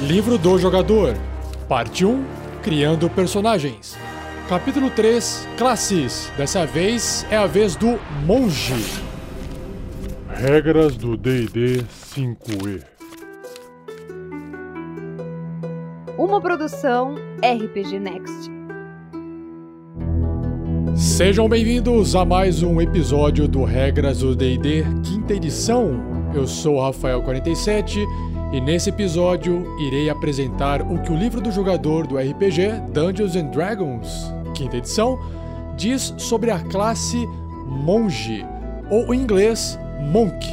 Livro do Jogador, Parte 1 Criando Personagens. Capítulo 3 Classes. Dessa vez é a vez do Monge. Regras do DD 5E. Uma produção RPG Next. Sejam bem-vindos a mais um episódio do Regras do DD, quinta edição. Eu sou o Rafael47 e nesse episódio irei apresentar o que o livro do jogador do RPG Dungeons and Dragons, quinta edição, diz sobre a classe Monge, ou em inglês Monk.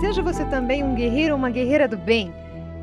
Seja você também um guerreiro ou uma guerreira do bem.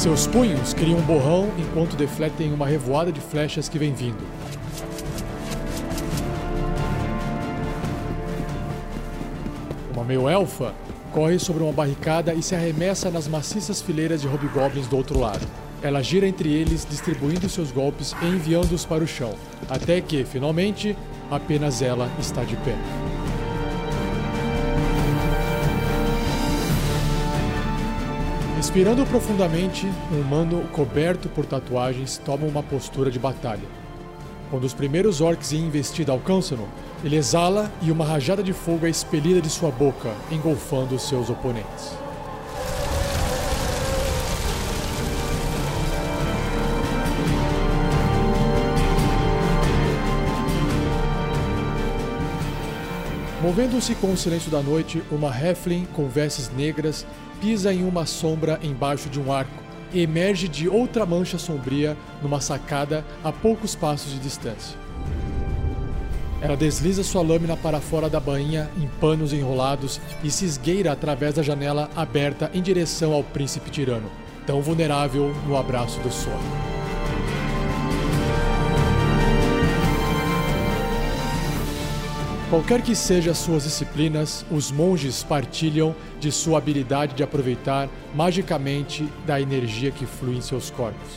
Seus punhos criam um borrão enquanto defletem uma revoada de flechas que vem vindo. Uma meio-elfa corre sobre uma barricada e se arremessa nas maciças fileiras de hobgoblins do outro lado. Ela gira entre eles, distribuindo seus golpes e enviando-os para o chão, até que, finalmente, apenas ela está de pé. Respirando profundamente, um humano coberto por tatuagens toma uma postura de batalha. Quando os primeiros orcs em investida alcançam-no, ele exala e uma rajada de fogo é expelida de sua boca, engolfando seus oponentes. Movendo-se com o silêncio da noite, uma Heflin com vestes negras pisa em uma sombra embaixo de um arco e emerge de outra mancha sombria numa sacada a poucos passos de distância. Ela desliza sua lâmina para fora da bainha em panos enrolados e se esgueira através da janela aberta em direção ao príncipe tirano, tão vulnerável no abraço do sono. Qualquer que sejam suas disciplinas, os monges partilham de sua habilidade de aproveitar magicamente da energia que flui em seus corpos.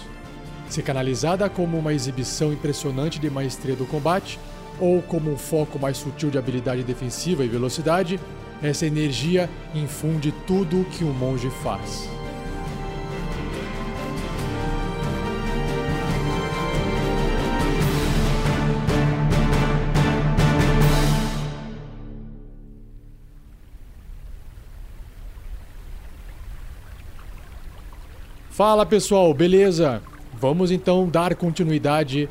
Se canalizada como uma exibição impressionante de maestria do combate, ou como um foco mais sutil de habilidade defensiva e velocidade, essa energia infunde tudo o que um monge faz. Fala pessoal, beleza? Vamos então dar continuidade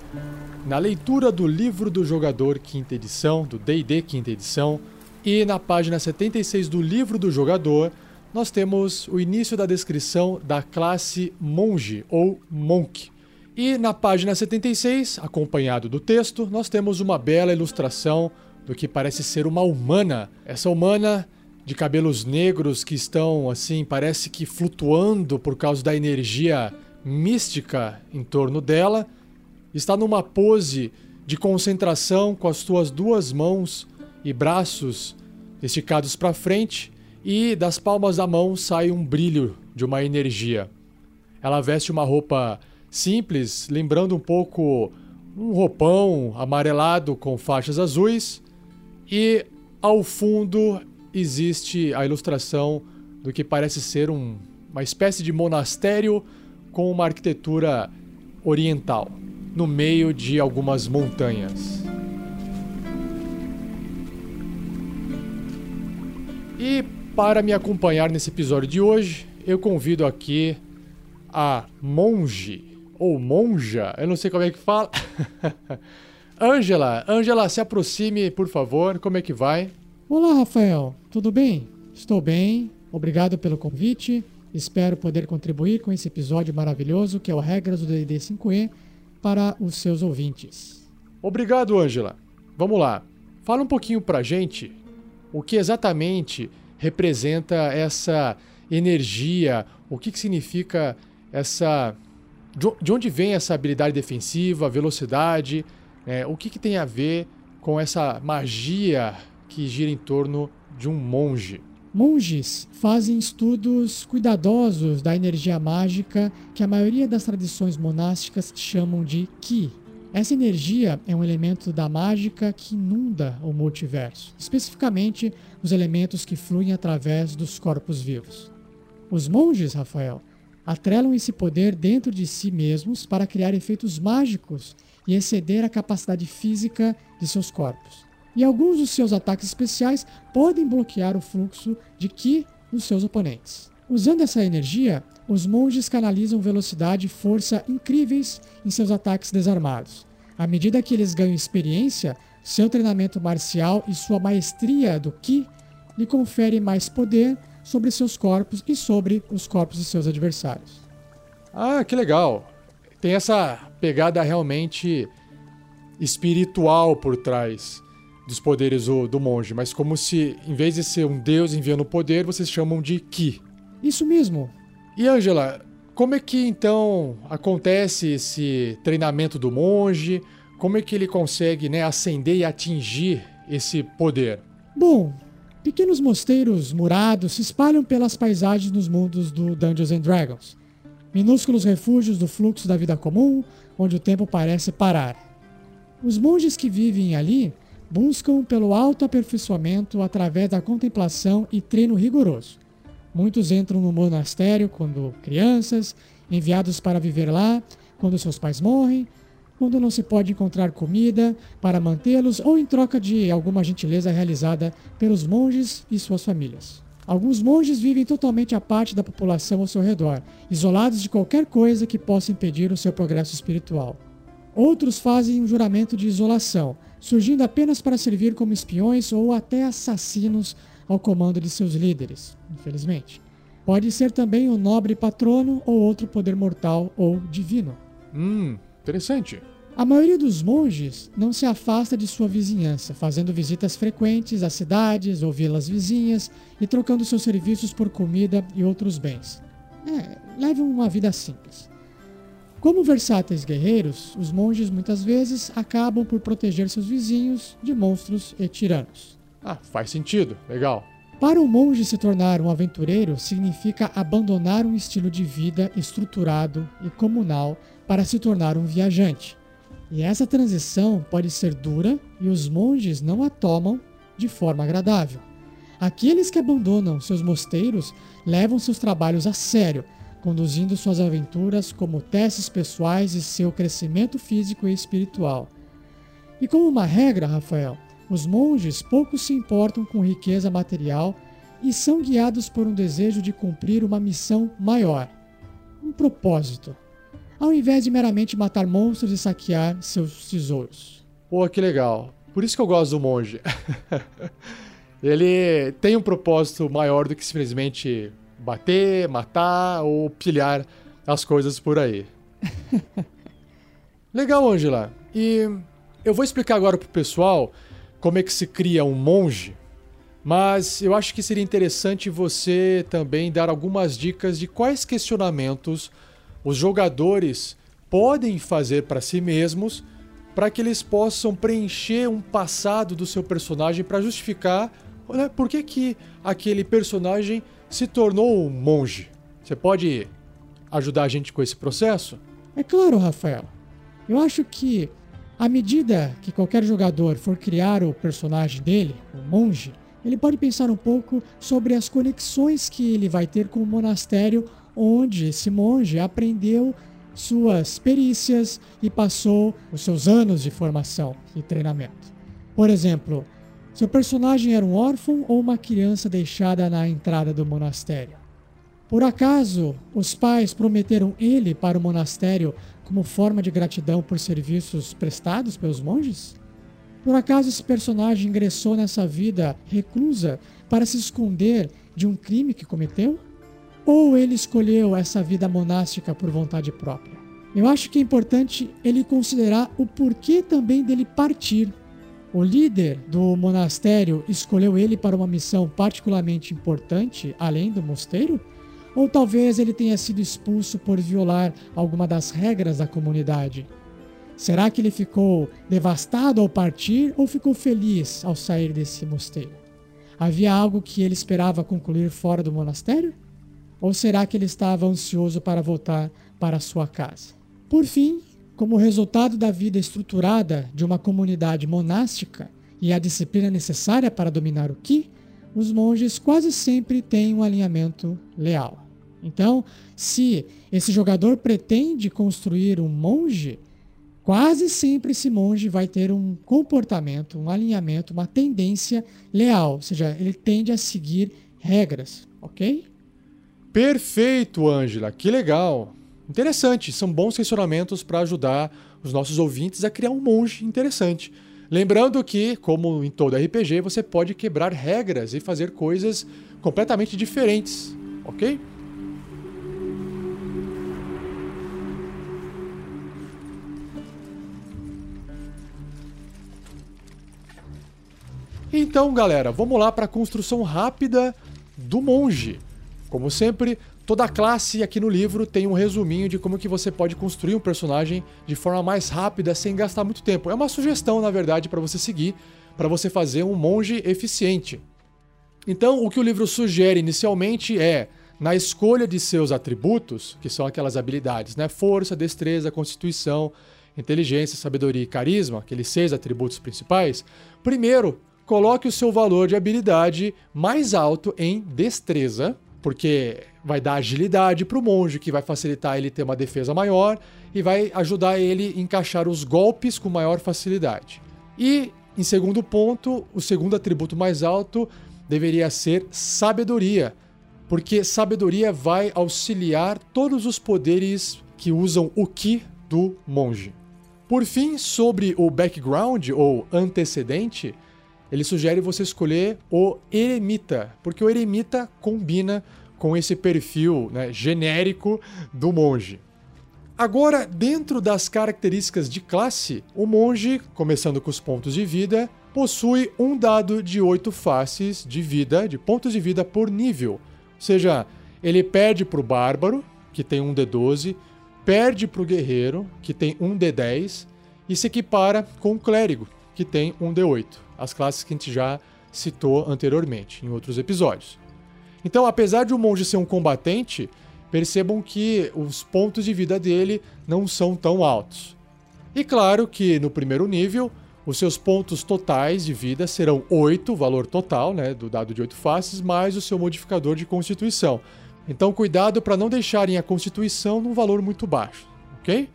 na leitura do livro do jogador, quinta edição, do DD, quinta edição. E na página 76 do livro do jogador, nós temos o início da descrição da classe Monge ou Monk. E na página 76, acompanhado do texto, nós temos uma bela ilustração do que parece ser uma humana. Essa humana de cabelos negros que estão assim, parece que flutuando por causa da energia mística em torno dela, está numa pose de concentração com as suas duas mãos e braços esticados para frente e das palmas da mão sai um brilho de uma energia. Ela veste uma roupa simples, lembrando um pouco um roupão amarelado com faixas azuis e ao fundo existe a ilustração do que parece ser um, uma espécie de monastério com uma arquitetura oriental, no meio de algumas montanhas. E para me acompanhar nesse episódio de hoje, eu convido aqui a monge ou monja, eu não sei como é que fala. Ângela, Ângela, se aproxime, por favor. Como é que vai? Olá, Rafael. Tudo bem? Estou bem. Obrigado pelo convite. Espero poder contribuir com esse episódio maravilhoso que é o Regras do D&D 5e para os seus ouvintes. Obrigado, Ângela. Vamos lá. Fala um pouquinho pra gente o que exatamente representa essa energia, o que, que significa essa. De onde vem essa habilidade defensiva, velocidade, é, o que, que tem a ver com essa magia que gira em torno de um monge? Monges fazem estudos cuidadosos da energia mágica que a maioria das tradições monásticas chamam de Ki. Essa energia é um elemento da mágica que inunda o multiverso, especificamente os elementos que fluem através dos corpos vivos. Os monges, Rafael, atrelam esse poder dentro de si mesmos para criar efeitos mágicos e exceder a capacidade física de seus corpos e alguns dos seus ataques especiais podem bloquear o fluxo de Ki dos seus oponentes. Usando essa energia, os monges canalizam velocidade e força incríveis em seus ataques desarmados. À medida que eles ganham experiência, seu treinamento marcial e sua maestria do Ki lhe conferem mais poder sobre seus corpos e sobre os corpos de seus adversários. Ah, que legal! Tem essa pegada realmente espiritual por trás dos poderes do, do monge, mas como se, em vez de ser um deus enviando poder, vocês chamam de Ki. Isso mesmo. E Angela, como é que então acontece esse treinamento do monge? Como é que ele consegue né, ascender e atingir esse poder? Bom, pequenos mosteiros murados se espalham pelas paisagens nos mundos do Dungeons and Dragons. Minúsculos refúgios do fluxo da vida comum, onde o tempo parece parar. Os monges que vivem ali buscam pelo autoaperfeiçoamento através da contemplação e treino rigoroso. Muitos entram no monastério quando crianças, enviados para viver lá quando seus pais morrem, quando não se pode encontrar comida para mantê-los ou em troca de alguma gentileza realizada pelos monges e suas famílias. Alguns monges vivem totalmente à parte da população ao seu redor, isolados de qualquer coisa que possa impedir o seu progresso espiritual. Outros fazem um juramento de isolação, surgindo apenas para servir como espiões ou até assassinos ao comando de seus líderes, infelizmente. Pode ser também um nobre patrono ou outro poder mortal ou divino. Hum, interessante. A maioria dos monges não se afasta de sua vizinhança, fazendo visitas frequentes às cidades ou vilas vizinhas e trocando seus serviços por comida e outros bens. É, levam uma vida simples. Como versáteis guerreiros, os monges muitas vezes acabam por proteger seus vizinhos de monstros e tiranos. Ah, faz sentido. Legal. Para um monge se tornar um aventureiro significa abandonar um estilo de vida estruturado e comunal para se tornar um viajante. E essa transição pode ser dura e os monges não a tomam de forma agradável. Aqueles que abandonam seus mosteiros levam seus trabalhos a sério conduzindo suas aventuras como testes pessoais e seu crescimento físico e espiritual. E como uma regra, Rafael, os monges pouco se importam com riqueza material e são guiados por um desejo de cumprir uma missão maior, um propósito, ao invés de meramente matar monstros e saquear seus tesouros. Pô, que legal. Por isso que eu gosto do monge. Ele tem um propósito maior do que simplesmente bater, matar ou pilhar as coisas por aí. Legal, Angela. E eu vou explicar agora pro pessoal como é que se cria um monge, mas eu acho que seria interessante você também dar algumas dicas de quais questionamentos os jogadores podem fazer para si mesmos para que eles possam preencher um passado do seu personagem para justificar né, por que, que aquele personagem se tornou um monge. Você pode ajudar a gente com esse processo? É claro, Rafael. Eu acho que à medida que qualquer jogador for criar o personagem dele, o monge, ele pode pensar um pouco sobre as conexões que ele vai ter com o monastério onde esse monge aprendeu suas perícias e passou os seus anos de formação e treinamento. Por exemplo, seu personagem era um órfão ou uma criança deixada na entrada do monastério? Por acaso, os pais prometeram ele para o monastério como forma de gratidão por serviços prestados pelos monges? Por acaso esse personagem ingressou nessa vida reclusa para se esconder de um crime que cometeu? Ou ele escolheu essa vida monástica por vontade própria? Eu acho que é importante ele considerar o porquê também dele partir O líder do monastério escolheu ele para uma missão particularmente importante, além do mosteiro? Ou talvez ele tenha sido expulso por violar alguma das regras da comunidade? Será que ele ficou devastado ao partir ou ficou feliz ao sair desse mosteiro? Havia algo que ele esperava concluir fora do monastério? Ou será que ele estava ansioso para voltar para sua casa? Por fim, como resultado da vida estruturada de uma comunidade monástica e a disciplina necessária para dominar o Ki, os monges quase sempre têm um alinhamento leal. Então, se esse jogador pretende construir um monge, quase sempre esse monge vai ter um comportamento, um alinhamento, uma tendência leal, ou seja, ele tende a seguir regras, ok? Perfeito, Ângela, que legal. Interessante, são bons questionamentos para ajudar os nossos ouvintes a criar um monge interessante. Lembrando que, como em todo RPG, você pode quebrar regras e fazer coisas completamente diferentes, ok? Então, galera, vamos lá para a construção rápida do monge. Como sempre, toda classe aqui no livro tem um resuminho de como que você pode construir um personagem de forma mais rápida sem gastar muito tempo. É uma sugestão, na verdade, para você seguir, para você fazer um monge eficiente. Então, o que o livro sugere inicialmente é, na escolha de seus atributos, que são aquelas habilidades, né? Força, destreza, constituição, inteligência, sabedoria e carisma, aqueles seis atributos principais, primeiro, coloque o seu valor de habilidade mais alto em destreza, porque vai dar agilidade para o monge, que vai facilitar ele ter uma defesa maior e vai ajudar ele a encaixar os golpes com maior facilidade. E, em segundo ponto, o segundo atributo mais alto deveria ser sabedoria, porque sabedoria vai auxiliar todos os poderes que usam o Ki do monge. Por fim, sobre o background ou antecedente, ele sugere você escolher o eremita, porque o eremita combina com esse perfil né, genérico do monge. Agora, dentro das características de classe, o monge, começando com os pontos de vida, possui um dado de 8 faces de vida, de pontos de vida por nível. Ou seja, ele perde para o bárbaro, que tem um D12, perde para o guerreiro, que tem um D10, e se equipara com o clérigo, que tem um D8 as classes que a gente já citou anteriormente em outros episódios. Então, apesar de o monge ser um combatente, percebam que os pontos de vida dele não são tão altos. E claro que no primeiro nível, os seus pontos totais de vida serão 8, valor total, né, do dado de 8 faces, mais o seu modificador de constituição. Então, cuidado para não deixarem a constituição num valor muito baixo, ok?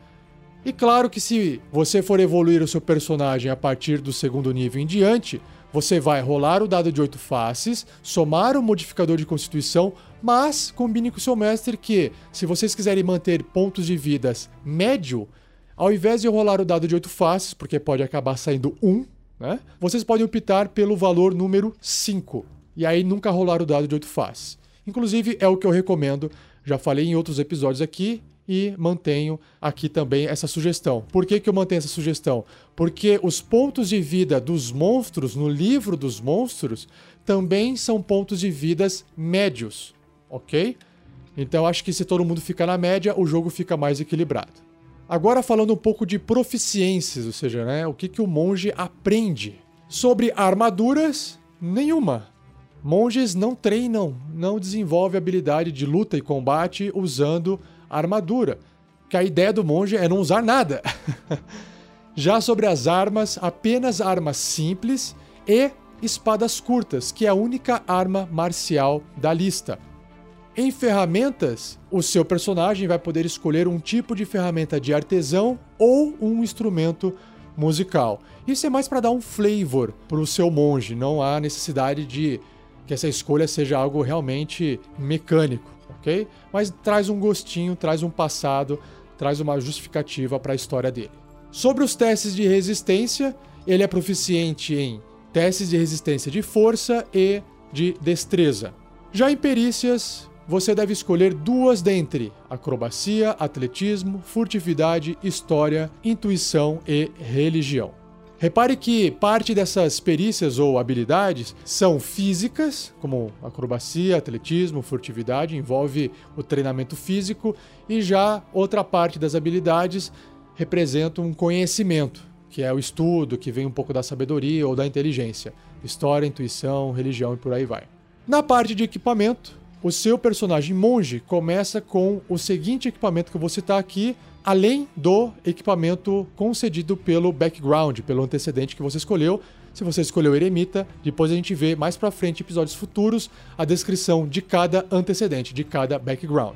E claro que se você for evoluir o seu personagem a partir do segundo nível em diante, você vai rolar o dado de 8 faces, somar o modificador de constituição, mas combine com o seu mestre que, se vocês quiserem manter pontos de vidas médio, ao invés de rolar o dado de 8 faces, porque pode acabar saindo 1, né? Vocês podem optar pelo valor número 5. E aí nunca rolar o dado de 8 faces. Inclusive, é o que eu recomendo. Já falei em outros episódios aqui e mantenho aqui também essa sugestão. Por que, que eu mantenho essa sugestão? Porque os pontos de vida dos monstros no livro dos monstros também são pontos de vidas médios, ok? Então acho que se todo mundo fica na média, o jogo fica mais equilibrado. Agora falando um pouco de proficiências, ou seja, né, o que, que o monge aprende. Sobre armaduras, nenhuma. Monges não treinam, não desenvolvem habilidade de luta e combate usando armadura, que a ideia do monge é não usar nada. Já sobre as armas, apenas armas simples e espadas curtas, que é a única arma marcial da lista. Em ferramentas, o seu personagem vai poder escolher um tipo de ferramenta de artesão ou um instrumento musical. Isso é mais para dar um flavor para o seu monge, não há necessidade de que essa escolha seja algo realmente mecânico Mas traz um gostinho, traz um passado, traz uma justificativa para a história dele. Sobre os testes de resistência, ele é proficiente em testes de resistência de força e de destreza. Já em perícias, você deve escolher duas dentre acrobacia, atletismo, furtividade, história, intuição e religião. Repare que parte dessas perícias ou habilidades são físicas, como acrobacia, atletismo, furtividade, envolve o treinamento físico, e já outra parte das habilidades representa um conhecimento, que é o estudo, que vem um pouco da sabedoria ou da inteligência, história, intuição, religião e por aí vai. Na parte de equipamento, o seu personagem monge começa com o seguinte equipamento que eu vou citar aqui, além do equipamento concedido pelo background, pelo antecedente que você escolheu. Se você escolheu Eremita, depois a gente vê mais para frente, episódios futuros, a descrição de cada antecedente, de cada background.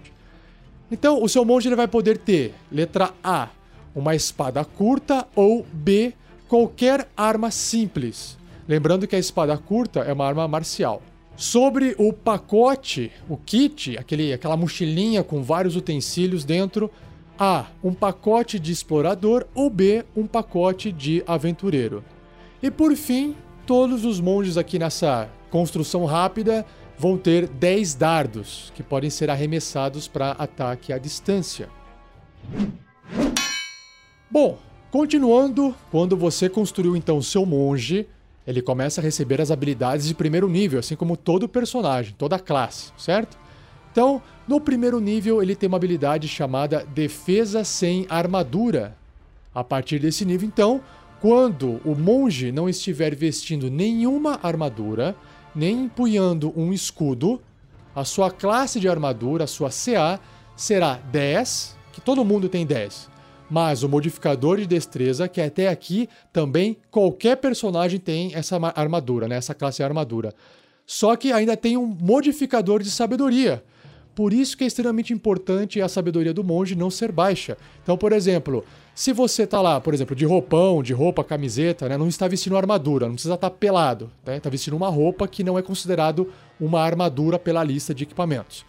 Então, o seu monge ele vai poder ter, letra A, uma espada curta ou B, qualquer arma simples. Lembrando que a espada curta é uma arma marcial. Sobre o pacote, o kit, aquele, aquela mochilinha com vários utensílios dentro, a. Um pacote de explorador ou B. Um pacote de aventureiro. E por fim, todos os monges aqui nessa construção rápida vão ter 10 dardos, que podem ser arremessados para ataque à distância. Bom, continuando, quando você construiu então seu monge, ele começa a receber as habilidades de primeiro nível, assim como todo personagem, toda classe, certo? Então, no primeiro nível, ele tem uma habilidade chamada Defesa sem Armadura. A partir desse nível, então, quando o monge não estiver vestindo nenhuma armadura, nem empunhando um escudo, a sua classe de armadura, a sua CA, será 10, que todo mundo tem 10. Mas o modificador de destreza, que até aqui também qualquer personagem tem essa armadura, né? essa classe armadura. Só que ainda tem um modificador de sabedoria, por isso que é extremamente importante a sabedoria do monge não ser baixa. Então, por exemplo, se você tá lá, por exemplo, de roupão, de roupa, camiseta, né, não está vestindo armadura, não precisa estar tá pelado, né, está vestindo uma roupa que não é considerado uma armadura pela lista de equipamentos.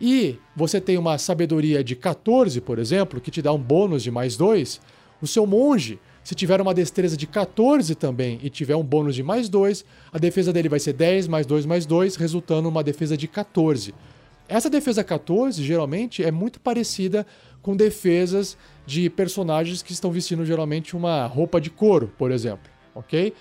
E você tem uma sabedoria de 14, por exemplo, que te dá um bônus de mais 2, o seu monge, se tiver uma destreza de 14 também e tiver um bônus de mais 2, a defesa dele vai ser 10 mais 2 mais 2, resultando uma defesa de 14. Essa defesa 14, geralmente, é muito parecida com defesas de personagens que estão vestindo geralmente uma roupa de couro, por exemplo, ok?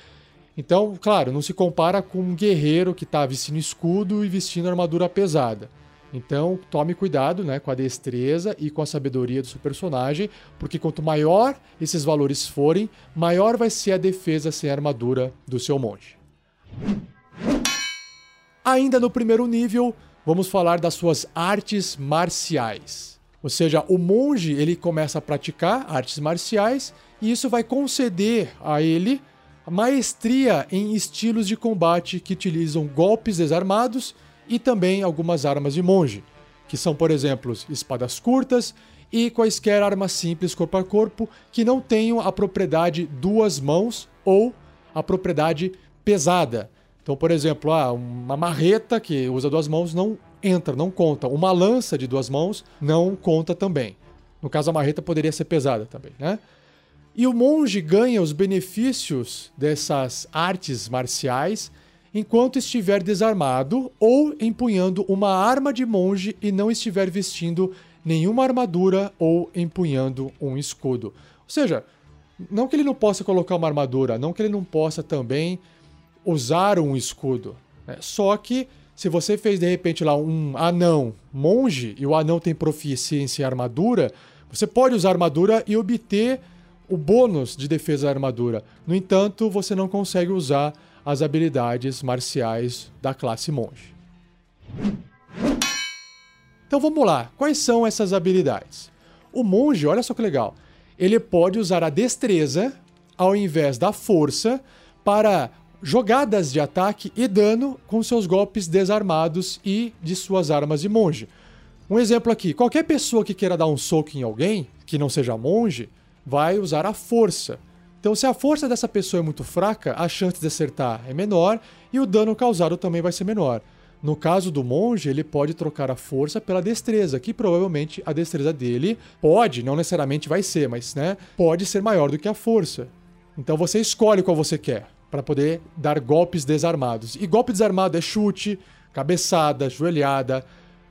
Então, claro, não se compara com um guerreiro que está vestindo escudo e vestindo armadura pesada. Então, tome cuidado né, com a destreza e com a sabedoria do seu personagem, porque quanto maior esses valores forem, maior vai ser a defesa sem armadura do seu monge. Ainda no primeiro nível, vamos falar das suas artes marciais. Ou seja, o monge ele começa a praticar artes marciais e isso vai conceder a ele maestria em estilos de combate que utilizam golpes desarmados e também algumas armas de monge, que são, por exemplo, espadas curtas e quaisquer armas simples corpo a corpo que não tenham a propriedade duas mãos ou a propriedade pesada, então, por exemplo, ah, uma marreta que usa duas mãos não entra, não conta. Uma lança de duas mãos não conta também. No caso, a marreta poderia ser pesada também, né? E o monge ganha os benefícios dessas artes marciais enquanto estiver desarmado ou empunhando uma arma de monge e não estiver vestindo nenhuma armadura ou empunhando um escudo. Ou seja, não que ele não possa colocar uma armadura, não que ele não possa também usar um escudo. Né? Só que se você fez de repente lá um anão monge e o anão tem proficiência em armadura, você pode usar armadura e obter o bônus de defesa da armadura. No entanto, você não consegue usar as habilidades marciais da classe monge. Então vamos lá, quais são essas habilidades? O monge, olha só que legal, ele pode usar a destreza ao invés da força para jogadas de ataque e dano com seus golpes desarmados e de suas armas de monge. Um exemplo aqui: qualquer pessoa que queira dar um soco em alguém, que não seja monge, vai usar a força. Então, se a força dessa pessoa é muito fraca, a chance de acertar é menor e o dano causado também vai ser menor. No caso do monge, ele pode trocar a força pela destreza, que provavelmente a destreza dele pode, não necessariamente vai ser, mas né, pode ser maior do que a força. Então você escolhe qual você quer para poder dar golpes desarmados. E golpe desarmado é chute, cabeçada, joelhada,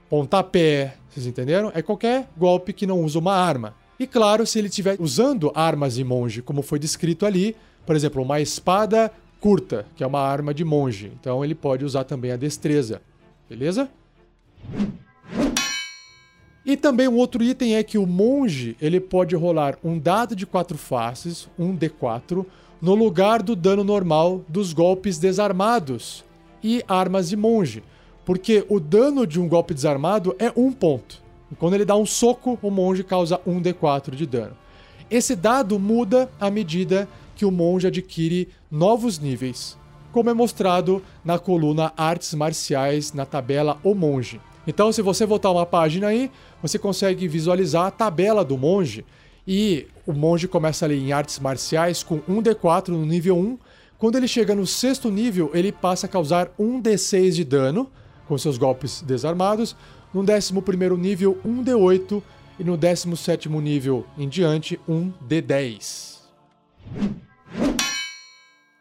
pontapé, vocês entenderam? É qualquer golpe que não usa uma arma. E claro, se ele estiver usando armas de monge, como foi descrito ali, por exemplo, uma espada curta, que é uma arma de monge. Então ele pode usar também a destreza. Beleza? E também um outro item é que o monge ele pode rolar um dado de quatro faces, um D4, no lugar do dano normal dos golpes desarmados e armas de monge. Porque o dano de um golpe desarmado é um ponto. E quando ele dá um soco, o monge causa um D4 de dano. Esse dado muda à medida que o monge adquire novos níveis, como é mostrado na coluna Artes Marciais na tabela O Monge. Então, se você voltar uma página aí, você consegue visualizar a tabela do monge. E o monge começa ali em artes marciais com 1d4 no nível 1. Quando ele chega no sexto nível, ele passa a causar 1d6 de dano com seus golpes desarmados. No décimo primeiro nível, 1d8. E no décimo sétimo nível em diante, 1d10.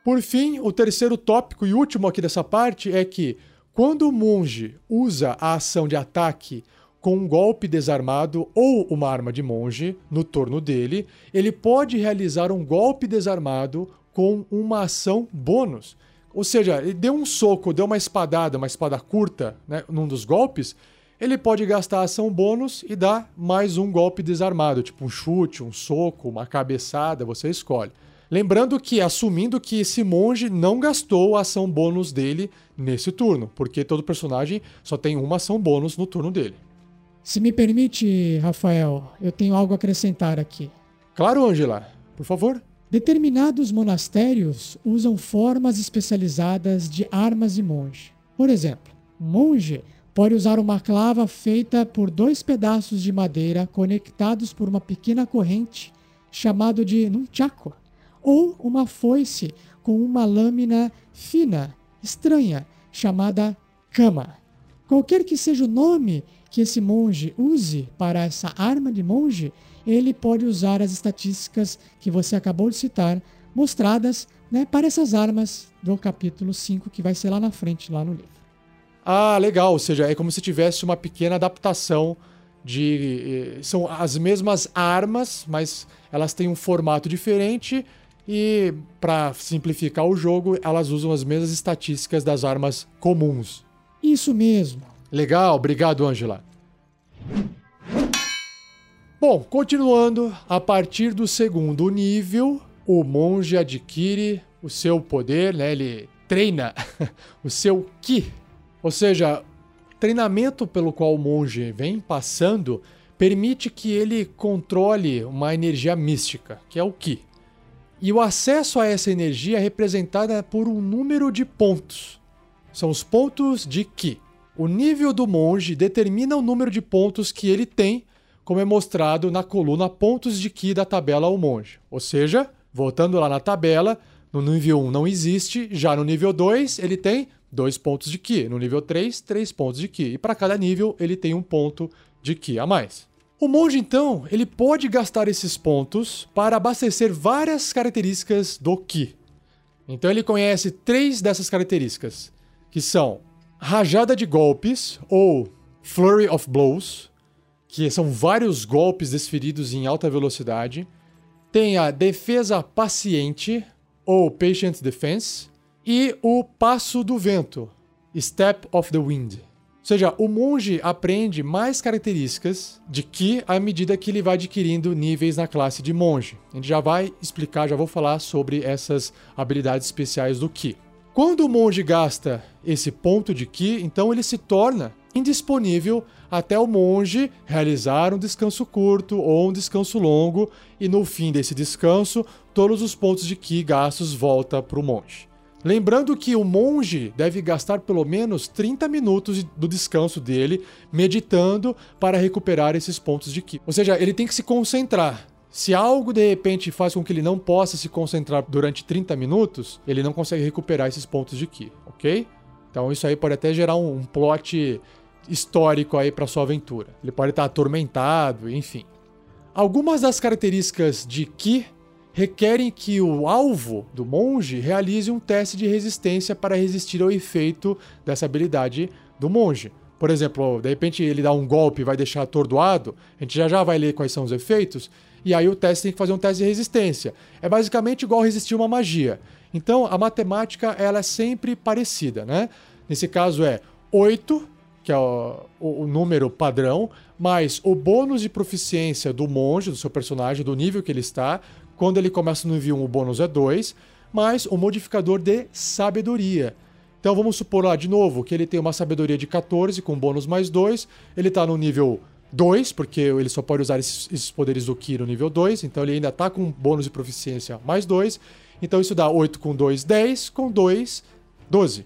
Por fim, o terceiro tópico e último aqui dessa parte é que quando o monge usa a ação de ataque com um golpe desarmado ou uma arma de monge no torno dele, ele pode realizar um golpe desarmado com uma ação bônus. Ou seja, ele deu um soco, deu uma espadada, uma espada curta, né, num dos golpes, ele pode gastar a ação bônus e dar mais um golpe desarmado, tipo um chute, um soco, uma cabeçada, você escolhe. Lembrando que, assumindo que esse monge não gastou a ação bônus dele nesse turno, porque todo personagem só tem uma ação bônus no turno dele. Se me permite, Rafael, eu tenho algo a acrescentar aqui. Claro, Angela, por favor. Determinados monastérios usam formas especializadas de armas de monge. Por exemplo, um monge pode usar uma clava feita por dois pedaços de madeira conectados por uma pequena corrente, chamado de nunchaku ou uma foice com uma lâmina fina, estranha, chamada cama. Qualquer que seja o nome que esse monge use para essa arma de monge, ele pode usar as estatísticas que você acabou de citar, mostradas né, para essas armas do capítulo 5, que vai ser lá na frente, lá no livro. Ah, legal. Ou seja, é como se tivesse uma pequena adaptação de. Eh, são as mesmas armas, mas elas têm um formato diferente e, para simplificar o jogo, elas usam as mesmas estatísticas das armas comuns. Isso mesmo. Legal, obrigado, Angela. Bom, continuando, a partir do segundo nível, o monge adquire o seu poder, né? Ele treina o seu ki. Ou seja, treinamento pelo qual o monge vem passando permite que ele controle uma energia mística, que é o ki. E o acesso a essa energia é representada por um número de pontos. São os pontos de Ki. O nível do monge determina o número de pontos que ele tem, como é mostrado na coluna pontos de Ki da tabela ao monge. Ou seja, voltando lá na tabela, no nível 1 não existe, já no nível 2 ele tem 2 pontos de Ki, no nível 3, 3 pontos de Ki. E para cada nível ele tem um ponto de Ki a mais. O monge, então, ele pode gastar esses pontos para abastecer várias características do Ki. Então ele conhece três dessas características, que são rajada de golpes ou flurry of blows, que são vários golpes desferidos em alta velocidade. Tem a defesa paciente ou patient defense e o passo do vento, step of the wind. Ou seja, o monge aprende mais características de Ki à medida que ele vai adquirindo níveis na classe de monge. A gente já vai explicar, já vou falar sobre essas habilidades especiais do Ki. Quando o monge gasta esse ponto de Ki, então ele se torna indisponível até o monge realizar um descanso curto ou um descanso longo, e no fim desse descanso, todos os pontos de Ki gastos voltam para o monge. Lembrando que o monge deve gastar pelo menos 30 minutos do descanso dele meditando para recuperar esses pontos de ki. Ou seja, ele tem que se concentrar. Se algo de repente faz com que ele não possa se concentrar durante 30 minutos, ele não consegue recuperar esses pontos de ki, ok? Então isso aí pode até gerar um, plot histórico aí para sua aventura. Ele pode estar atormentado, enfim. Algumas das características de ki requerem que o alvo do monge realize um teste de resistência para resistir ao efeito dessa habilidade do monge. Por exemplo, de repente ele dá um golpe e vai deixar atordoado, a gente já já vai ler quais são os efeitos. E aí o teste tem que fazer um teste de resistência. É basicamente igual resistir uma magia. Então a matemática ela é sempre parecida, né? Nesse caso é 8, que é o, o, número padrão, mais o bônus de proficiência do monge, do seu personagem, do nível que ele está. Quando ele começa no nível 1, o bônus é 2, mais o modificador de sabedoria. Então vamos supor lá de novo que ele tem uma sabedoria de 14 com bônus mais 2, ele está no nível 2, porque ele só pode usar esses, esses, poderes do Ki no nível 2, então ele ainda está com bônus de proficiência mais 2. Então isso dá 8 com 2, 10, com 2, 12.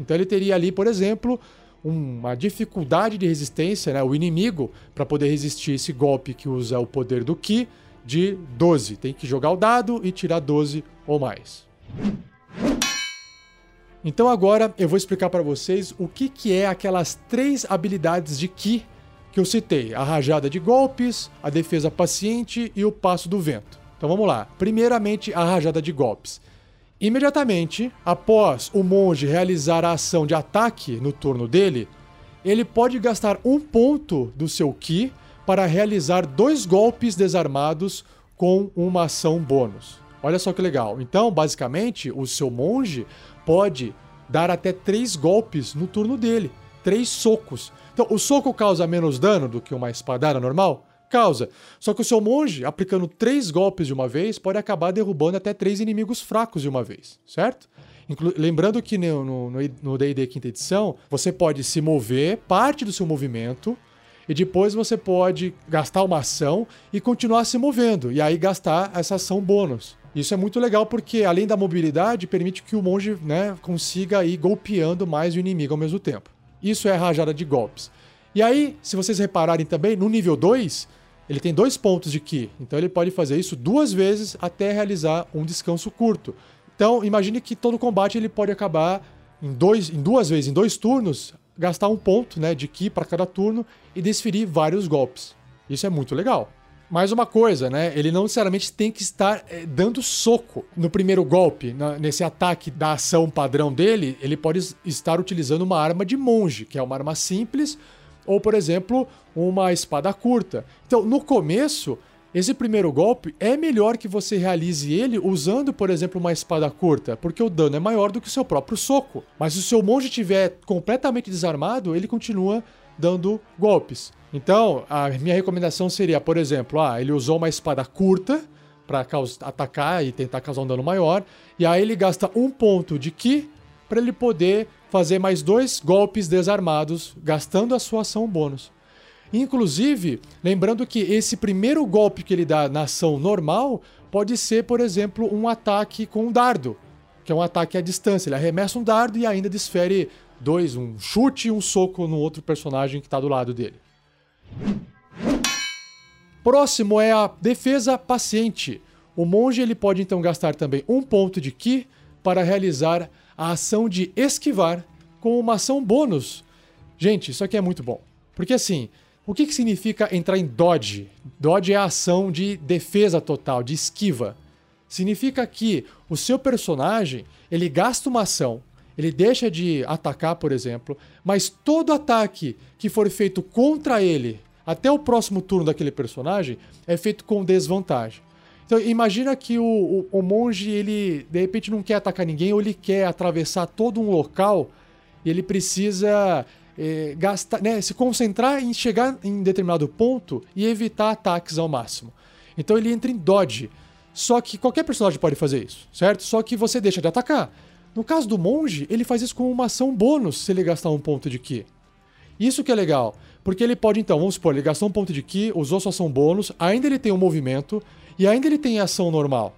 Então ele teria ali, por exemplo, uma dificuldade de resistência, né? o inimigo, para poder resistir esse golpe que usa o poder do Ki, de 12. Tem que jogar o dado e tirar 12 ou mais. Então agora eu vou explicar para vocês o que, que é aquelas três habilidades de Ki que eu citei: a rajada de golpes, a defesa paciente e o passo do vento. Então vamos lá. Primeiramente, a rajada de golpes. Imediatamente após o monge realizar a ação de ataque no turno dele, ele pode gastar um ponto do seu Ki para realizar dois golpes desarmados com uma ação bônus. Olha só que legal. Então, basicamente, o seu monge pode dar até três golpes no turno dele, três socos. Então, o soco causa menos dano do que uma espadada normal? Causa. Só que o seu monge, aplicando três golpes de uma vez, pode acabar derrubando até três inimigos fracos de uma vez, certo? Inclu lembrando que no D&D quinta edição, você pode se mover, parte do seu movimento, e depois você pode gastar uma ação e continuar se movendo, e aí gastar essa ação bônus. Isso é muito legal porque, além da mobilidade, permite que o monge né, consiga ir golpeando mais o inimigo ao mesmo tempo. Isso é rajada de golpes. E aí, se vocês repararem também, no nível 2, ele tem dois pontos de Ki. Então ele pode fazer isso duas vezes até realizar um descanso curto. Então, imagine que todo combate ele pode acabar em, dois, em duas vezes, em dois turnos, gastar um ponto né, de Ki para cada turno e desferir vários golpes. Isso é muito legal. Mais uma coisa, né? Ele não necessariamente tem que estar é, dando soco no primeiro golpe, na, nesse ataque da ação padrão dele. Ele pode estar utilizando uma arma de monge, que é uma arma simples, ou por exemplo, uma espada curta. Então, no começo, esse primeiro golpe é melhor que você realize ele usando, por exemplo, uma espada curta, porque o dano é maior do que o seu próprio soco. Mas se o seu monge estiver completamente desarmado, ele continua dando golpes. Então, a minha recomendação seria, por exemplo, ah, ele usou uma espada curta para atacar e tentar causar um dano maior, e aí ele gasta um ponto de Ki para ele poder fazer mais dois golpes desarmados, gastando a sua ação bônus. Inclusive, lembrando que esse primeiro golpe que ele dá na ação normal pode ser, por exemplo, um ataque com um dardo, que é um ataque à distância. Ele arremessa um dardo e ainda desfere dois, um chute e um soco no outro personagem que está do lado dele. Próximo é a defesa paciente. O monge ele pode então gastar também um ponto de Ki para realizar a ação de esquivar com uma ação bônus. Gente, isso aqui é muito bom. Porque assim, o que, que significa entrar em dodge? Dodge é a ação de defesa total, de esquiva. Significa que o seu personagem ele gasta uma ação ele deixa de atacar, por exemplo, mas todo ataque que for feito contra ele até o próximo turno daquele personagem é feito com desvantagem. Então imagina que o, o, o, monge ele de repente não quer atacar ninguém ou ele quer atravessar todo um local e ele precisa é, gastar, né, se concentrar em chegar em determinado ponto e evitar ataques ao máximo. Então ele entra em dodge. Só que qualquer personagem pode fazer isso, certo? Só que você deixa de atacar. No caso do monge, ele faz isso com uma ação bônus se ele gastar um ponto de Ki. Isso que é legal, porque ele pode então, vamos supor, ele gastou um ponto de Ki, usou sua ação bônus, ainda ele tem um movimento e ainda ele tem ação normal.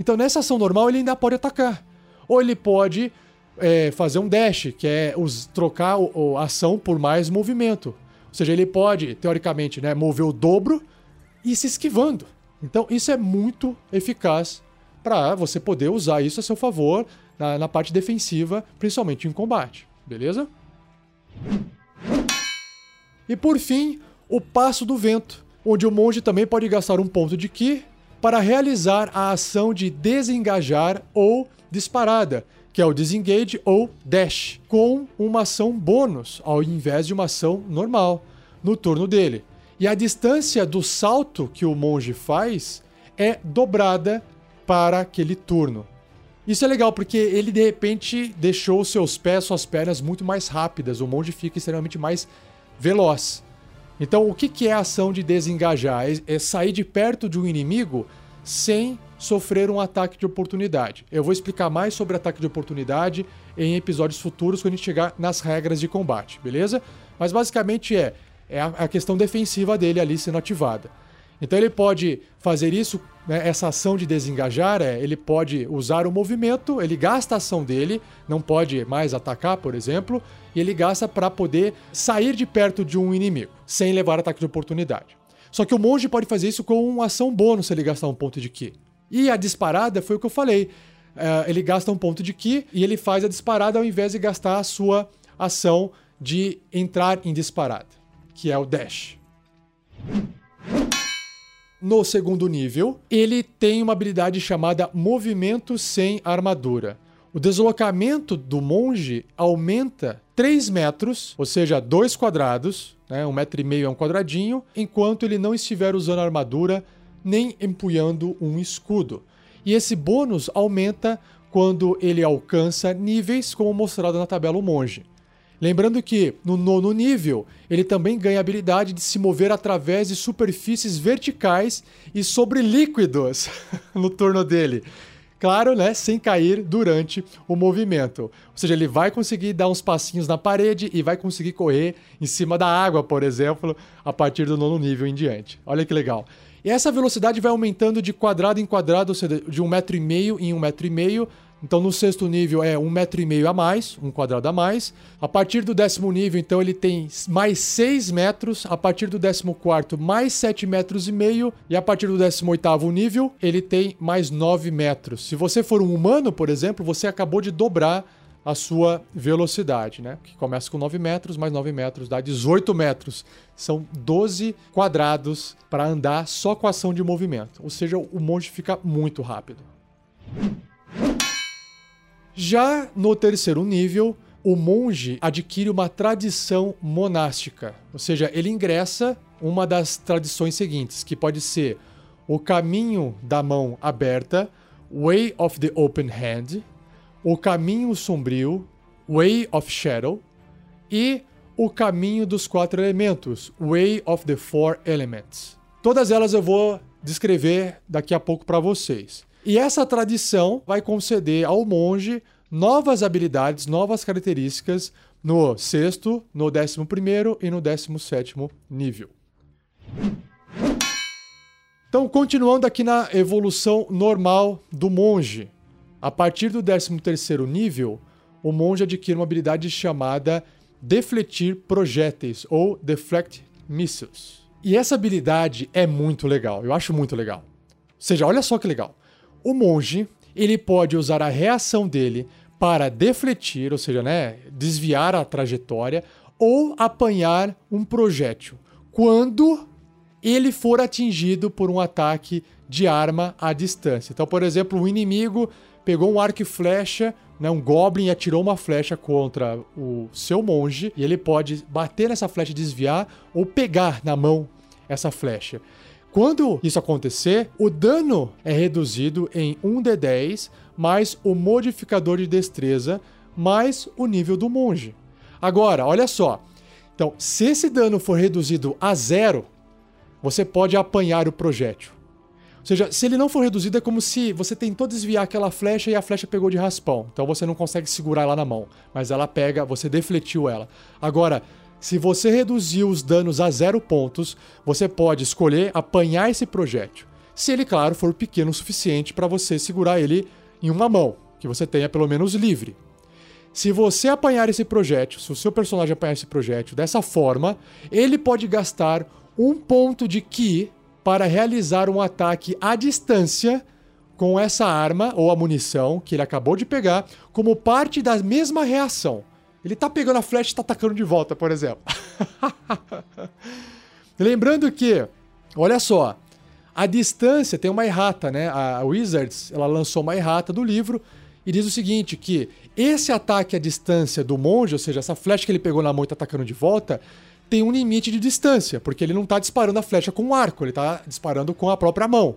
Então nessa ação normal ele ainda pode atacar. Ou ele pode é, fazer um dash, que é os, trocar a ação por mais movimento. Ou seja, ele pode, teoricamente, né, mover o dobro e se esquivando. Então isso é muito eficaz para você poder usar isso a seu favor na, na parte defensiva, principalmente em combate, beleza? E por fim, o Passo do Vento, onde o monge também pode gastar um ponto de Ki para realizar a ação de desengajar ou disparada, que é o disengage ou dash, com uma ação bônus ao invés de uma ação normal no turno dele. E a distância do salto que o monge faz é dobrada para aquele turno. Isso é legal porque ele de repente deixou seus pés, suas pernas muito mais rápidas. O monge fica extremamente mais veloz. Então, o que, é a ação de desengajar? É, é sair de perto de um inimigo sem sofrer um ataque de oportunidade. Eu vou explicar mais sobre ataque de oportunidade em episódios futuros quando a gente chegar nas regras de combate, beleza? Mas basicamente é, é a questão defensiva dele ali sendo ativada. Então ele pode fazer isso, né, essa ação de desengajar, é, ele pode usar o movimento, ele gasta a ação dele, não pode mais atacar, por exemplo, e ele gasta para poder sair de perto de um inimigo, sem levar ataque de oportunidade. Só que o monge pode fazer isso com uma ação bônus se ele gastar um ponto de Ki. E a disparada foi o que eu falei. Uh, ele gasta um ponto de Ki e ele faz a disparada ao invés de gastar a sua ação de entrar em disparada, que é o dash. No segundo nível, ele tem uma habilidade chamada Movimento sem Armadura. O deslocamento do monge aumenta 3 metros, ou seja, 2 quadrados, né? um metro e meio é um quadradinho, enquanto ele não estiver usando armadura nem empunhando um escudo. E esse bônus aumenta quando ele alcança níveis como mostrado na tabela o monge. Lembrando que no nono nível ele também ganha a habilidade de se mover através de superfícies verticais e sobre líquidos no turno dele. Claro, né, sem cair durante o movimento. Ou seja, ele vai conseguir dar uns passinhos na parede e vai conseguir correr em cima da água, por exemplo, a partir do nono nível em diante. Olha que legal. E essa velocidade vai aumentando de quadrado em quadrado, ou seja, de um metro e meio em um metro e meio, então, no sexto nível é um metro e meio a mais, um quadrado a mais. A partir do décimo nível, então, ele tem mais 6 metros. A partir do décimo quarto, mais 7 metros e meio. E a partir do décimo oitavo nível, ele tem mais 9 metros. Se você for um humano, por exemplo, você acabou de dobrar a sua velocidade, né? Que começa com 9 metros, mais 9 metros dá 18 metros. São 12 quadrados para andar só com ação de movimento. Ou seja, o monge fica muito rápido. Já no terceiro nível, o monge adquire uma tradição monástica, ou seja, ele ingressa uma das tradições seguintes, que pode ser o caminho da mão aberta, Way of the Open Hand, o caminho sombrio, Way of Shadow, e o caminho dos quatro elementos, Way of the Four Elements. Todas elas eu vou descrever daqui a pouco para vocês. E essa tradição vai conceder ao monge novas habilidades, novas características no sexto, no décimo primeiro e no décimo sétimo nível. Então, continuando aqui na evolução normal do monge. A partir do 13º nível, o monge adquire uma habilidade chamada Defletir Projéteis, ou Deflect Missiles. E essa habilidade é muito legal, eu acho muito legal. Ou seja, olha só que legal. O monge, ele pode usar a reação dele para defletir, ou seja, né, desviar a trajetória ou apanhar um projétil, quando ele for atingido por um ataque de arma à distância. Então, por exemplo, o inimigo pegou um arco e flecha, né, um goblin e atirou uma flecha contra o seu monge, e ele pode bater nessa flecha e desviar ou pegar na mão essa flecha. Quando isso acontecer, o dano é reduzido em 1d10 mais o modificador de destreza mais o nível do monge. Agora, olha só. Então, se esse dano for reduzido a zero, você pode apanhar o projétil. Ou seja, se ele não for reduzido, é como se você tentou desviar aquela flecha e a flecha pegou de raspão. Então você não consegue segurar ela na mão, mas ela pega, você defletiu ela. Agora, se você reduzir os danos a zero pontos, você pode escolher apanhar esse projétil. Se ele, claro, for pequeno o suficiente para você segurar ele em uma mão, que você tenha pelo menos livre. Se você apanhar esse projétil, se o seu personagem apanhar esse projétil dessa forma, ele pode gastar um ponto de Ki para realizar um ataque à distância com essa arma ou a munição que ele acabou de pegar, como parte da mesma reação. Ele tá pegando a flecha e tá atacando de volta, por exemplo. Lembrando que, olha só, a distância tem uma errata, né? A Wizards, ela lançou uma errata do livro e diz o seguinte, que esse ataque à distância do monge, ou seja, essa flecha que ele pegou na mão e tá atacando de volta, tem um limite de distância, porque ele não está disparando a flecha com um arco, ele está disparando com a própria mão.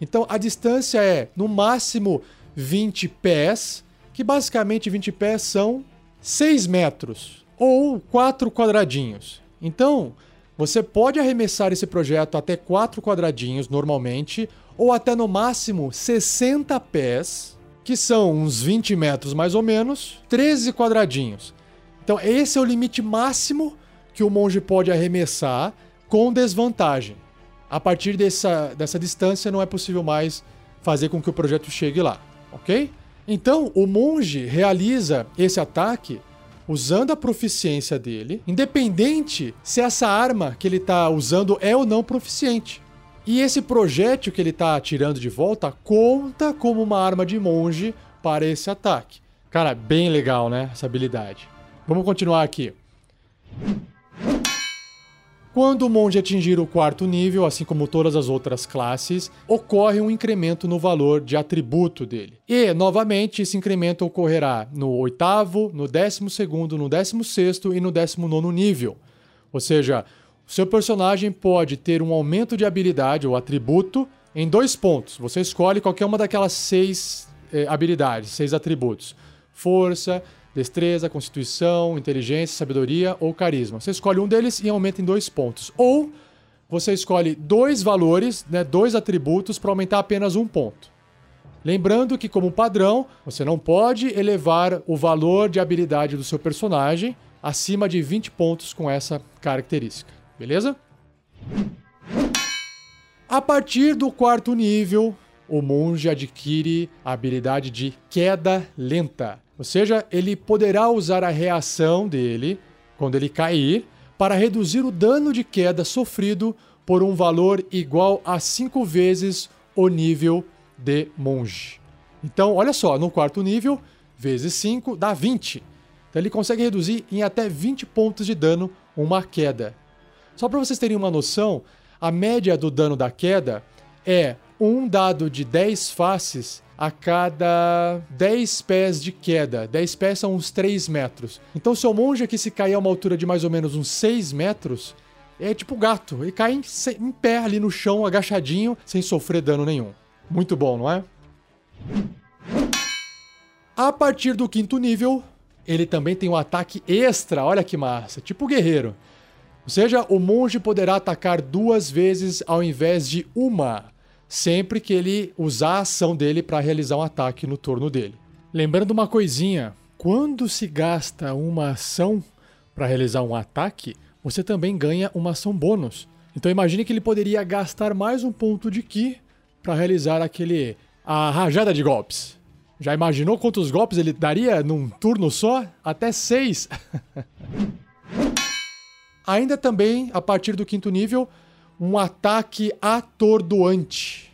Então a distância é no máximo 20 pés, que basicamente 20 pés são 6 metros ou 4 quadradinhos. Então você pode arremessar esse projeto até 4 quadradinhos normalmente, ou até no máximo 60 pés, que são uns 20 metros mais ou menos, 13 quadradinhos. Então esse é o limite máximo que o monge pode arremessar com desvantagem. A partir dessa, dessa distância não é possível mais fazer com que o projeto chegue lá, ok? Então o monge realiza esse ataque usando a proficiência dele, independente se essa arma que ele está usando é ou não proficiente. E esse projétil que ele está atirando de volta conta como uma arma de monge para esse ataque. Cara, bem legal, né? Essa habilidade. Vamos continuar aqui. Quando o monge atingir o quarto nível, assim como todas as outras classes, ocorre um incremento no valor de atributo dele. E, novamente, esse incremento ocorrerá no oitavo, no décimo segundo, no décimo sexto e no décimo nono nível. Ou seja, o seu personagem pode ter um aumento de habilidade ou atributo em dois pontos. Você escolhe qualquer uma daquelas seis eh, habilidades, seis atributos: força, destreza, constituição, inteligência, sabedoria ou carisma. Você escolhe um deles e aumenta em dois pontos. Ou você escolhe dois valores, né, dois atributos para aumentar apenas um ponto. Lembrando que, como padrão, você não pode elevar o valor de habilidade do seu personagem acima de 20 pontos com essa característica. Beleza? A partir do quarto nível, o monge adquire a habilidade de queda lenta. Ou seja, ele poderá usar a reação dele, quando ele cair, para reduzir o dano de queda sofrido por um valor igual a 5 vezes o nível de monge. Então, olha só, no quarto nível, vezes 5 dá 20. Então ele consegue reduzir em até 20 pontos de dano uma queda. Só para vocês terem uma noção, a média do dano da queda é um dado de 10 faces a cada 10 pés de queda. 10 pés são uns 3 metros. Então, seu monge aqui, se cair a uma altura de mais ou menos uns 6 metros, é tipo gato. Ele cai em, em pé ali no chão, agachadinho, sem sofrer dano nenhum. Muito bom, não é? A partir do quinto nível, ele também tem um ataque extra. Olha que massa, tipo guerreiro. Ou seja, o monge poderá atacar duas vezes ao invés de uma sempre que ele usar a ação dele para realizar um ataque no turno dele. Lembrando uma coisinha, quando se gasta uma ação para realizar um ataque, você também ganha uma ação bônus. Então imagine que ele poderia gastar mais um ponto de ki para realizar aquele a rajada de golpes. Já imaginou quantos golpes ele daria num turno só? Até seis. Ainda também, a partir do quinto nível, um ataque atordoante.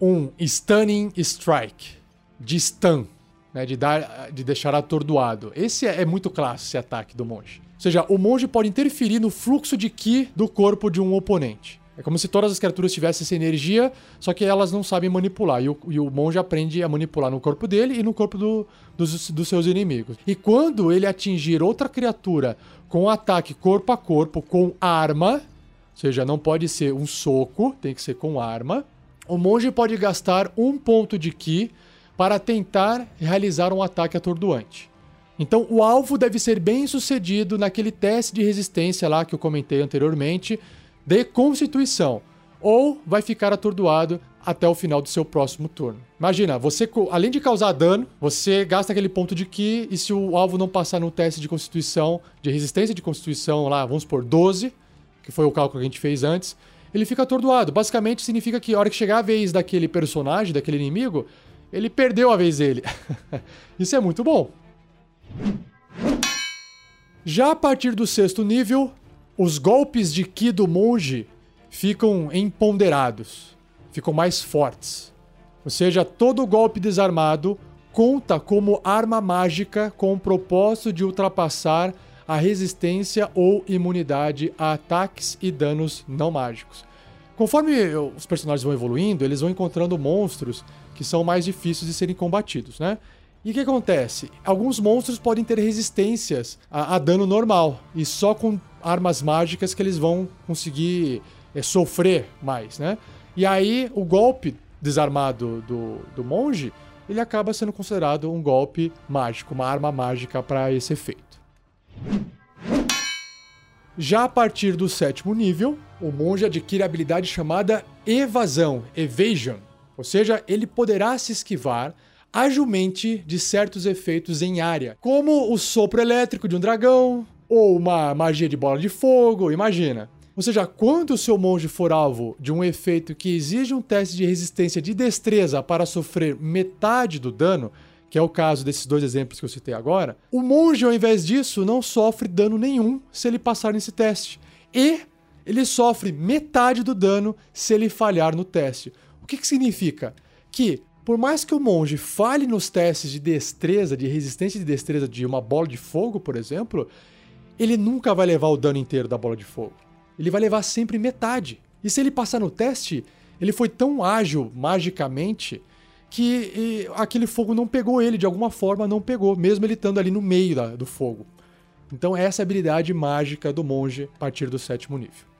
Um stunning strike. De stun. Né, de, dar, de deixar atordoado. Esse é, é muito clássico, esse ataque do monge. Ou seja, o monge pode interferir no fluxo de ki do corpo de um oponente. É como se todas as criaturas tivessem essa energia, só que elas não sabem manipular. E o, e o monge aprende a manipular no corpo dele e no corpo do, dos, dos seus inimigos. E quando ele atingir outra criatura com ataque corpo a corpo, com arma, seja, não pode ser um soco, tem que ser com arma. O monge pode gastar um ponto de ki para tentar realizar um ataque atordoante. Então, o alvo deve ser bem sucedido naquele teste de resistência lá que eu comentei anteriormente, de constituição, ou vai ficar atordoado até o final do seu próximo turno. Imagina, você além de causar dano, você gasta aquele ponto de ki e se o alvo não passar no teste de constituição, de resistência de constituição lá, vamos por 12, que foi o cálculo que a gente fez antes, ele fica atordoado. Basicamente significa que a hora que chegar a vez daquele personagem, daquele inimigo, ele perdeu a vez dele. Isso é muito bom. Já a partir do sexto nível, os golpes de Ki do monge ficam empoderados, ficam mais fortes. Ou seja, todo golpe desarmado conta como arma mágica com o propósito de ultrapassar a resistência ou imunidade a ataques e danos não mágicos. Conforme os personagens vão evoluindo, eles vão encontrando monstros que são mais difíceis de serem combatidos, né? E o que acontece? Alguns monstros podem ter resistências a, a, dano normal, e só com armas mágicas que eles vão conseguir é, sofrer mais, né? E aí o golpe desarmado do, do monge, ele acaba sendo considerado um golpe mágico, uma arma mágica para esse efeito. Já a partir do sétimo nível, o monge adquire a habilidade chamada Evasão, Evasion, ou seja, ele poderá se esquivar agilmente de certos efeitos em área, como o sopro elétrico de um dragão ou uma magia de bola de fogo, imagina. Ou seja, quando o seu monge for alvo de um efeito que exige um teste de resistência de destreza para sofrer metade do dano, que é o caso desses dois exemplos que eu citei agora, o monge, ao invés disso, não sofre dano nenhum se ele passar nesse teste. E ele sofre metade do dano se ele falhar no teste. O que, que significa? Que, por mais que o monge falhe nos testes de destreza, de resistência de destreza de uma bola de fogo, por exemplo, ele nunca vai levar o dano inteiro da bola de fogo. Ele vai levar sempre metade. E se ele passar no teste, ele foi tão ágil magicamente que aquele fogo não pegou ele, de alguma forma não pegou, mesmo ele estando ali no meio da, do fogo. Então essa é a habilidade mágica do monge a partir do sétimo nível.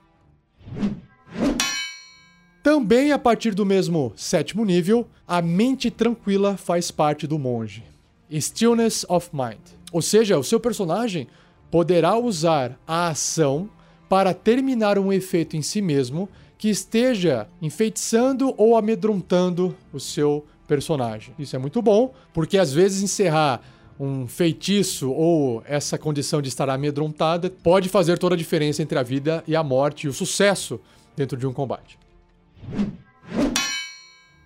Também a partir do mesmo sétimo nível, a mente tranquila faz parte do monge. Stillness of Mind. Ou seja, o seu personagem poderá usar a ação para terminar um efeito em si mesmo que esteja enfeitiçando ou amedrontando o seu personagem. Isso é muito bom, porque às vezes encerrar um feitiço ou essa condição de estar amedrontada pode fazer toda a diferença entre a vida e a morte e o sucesso dentro de um combate.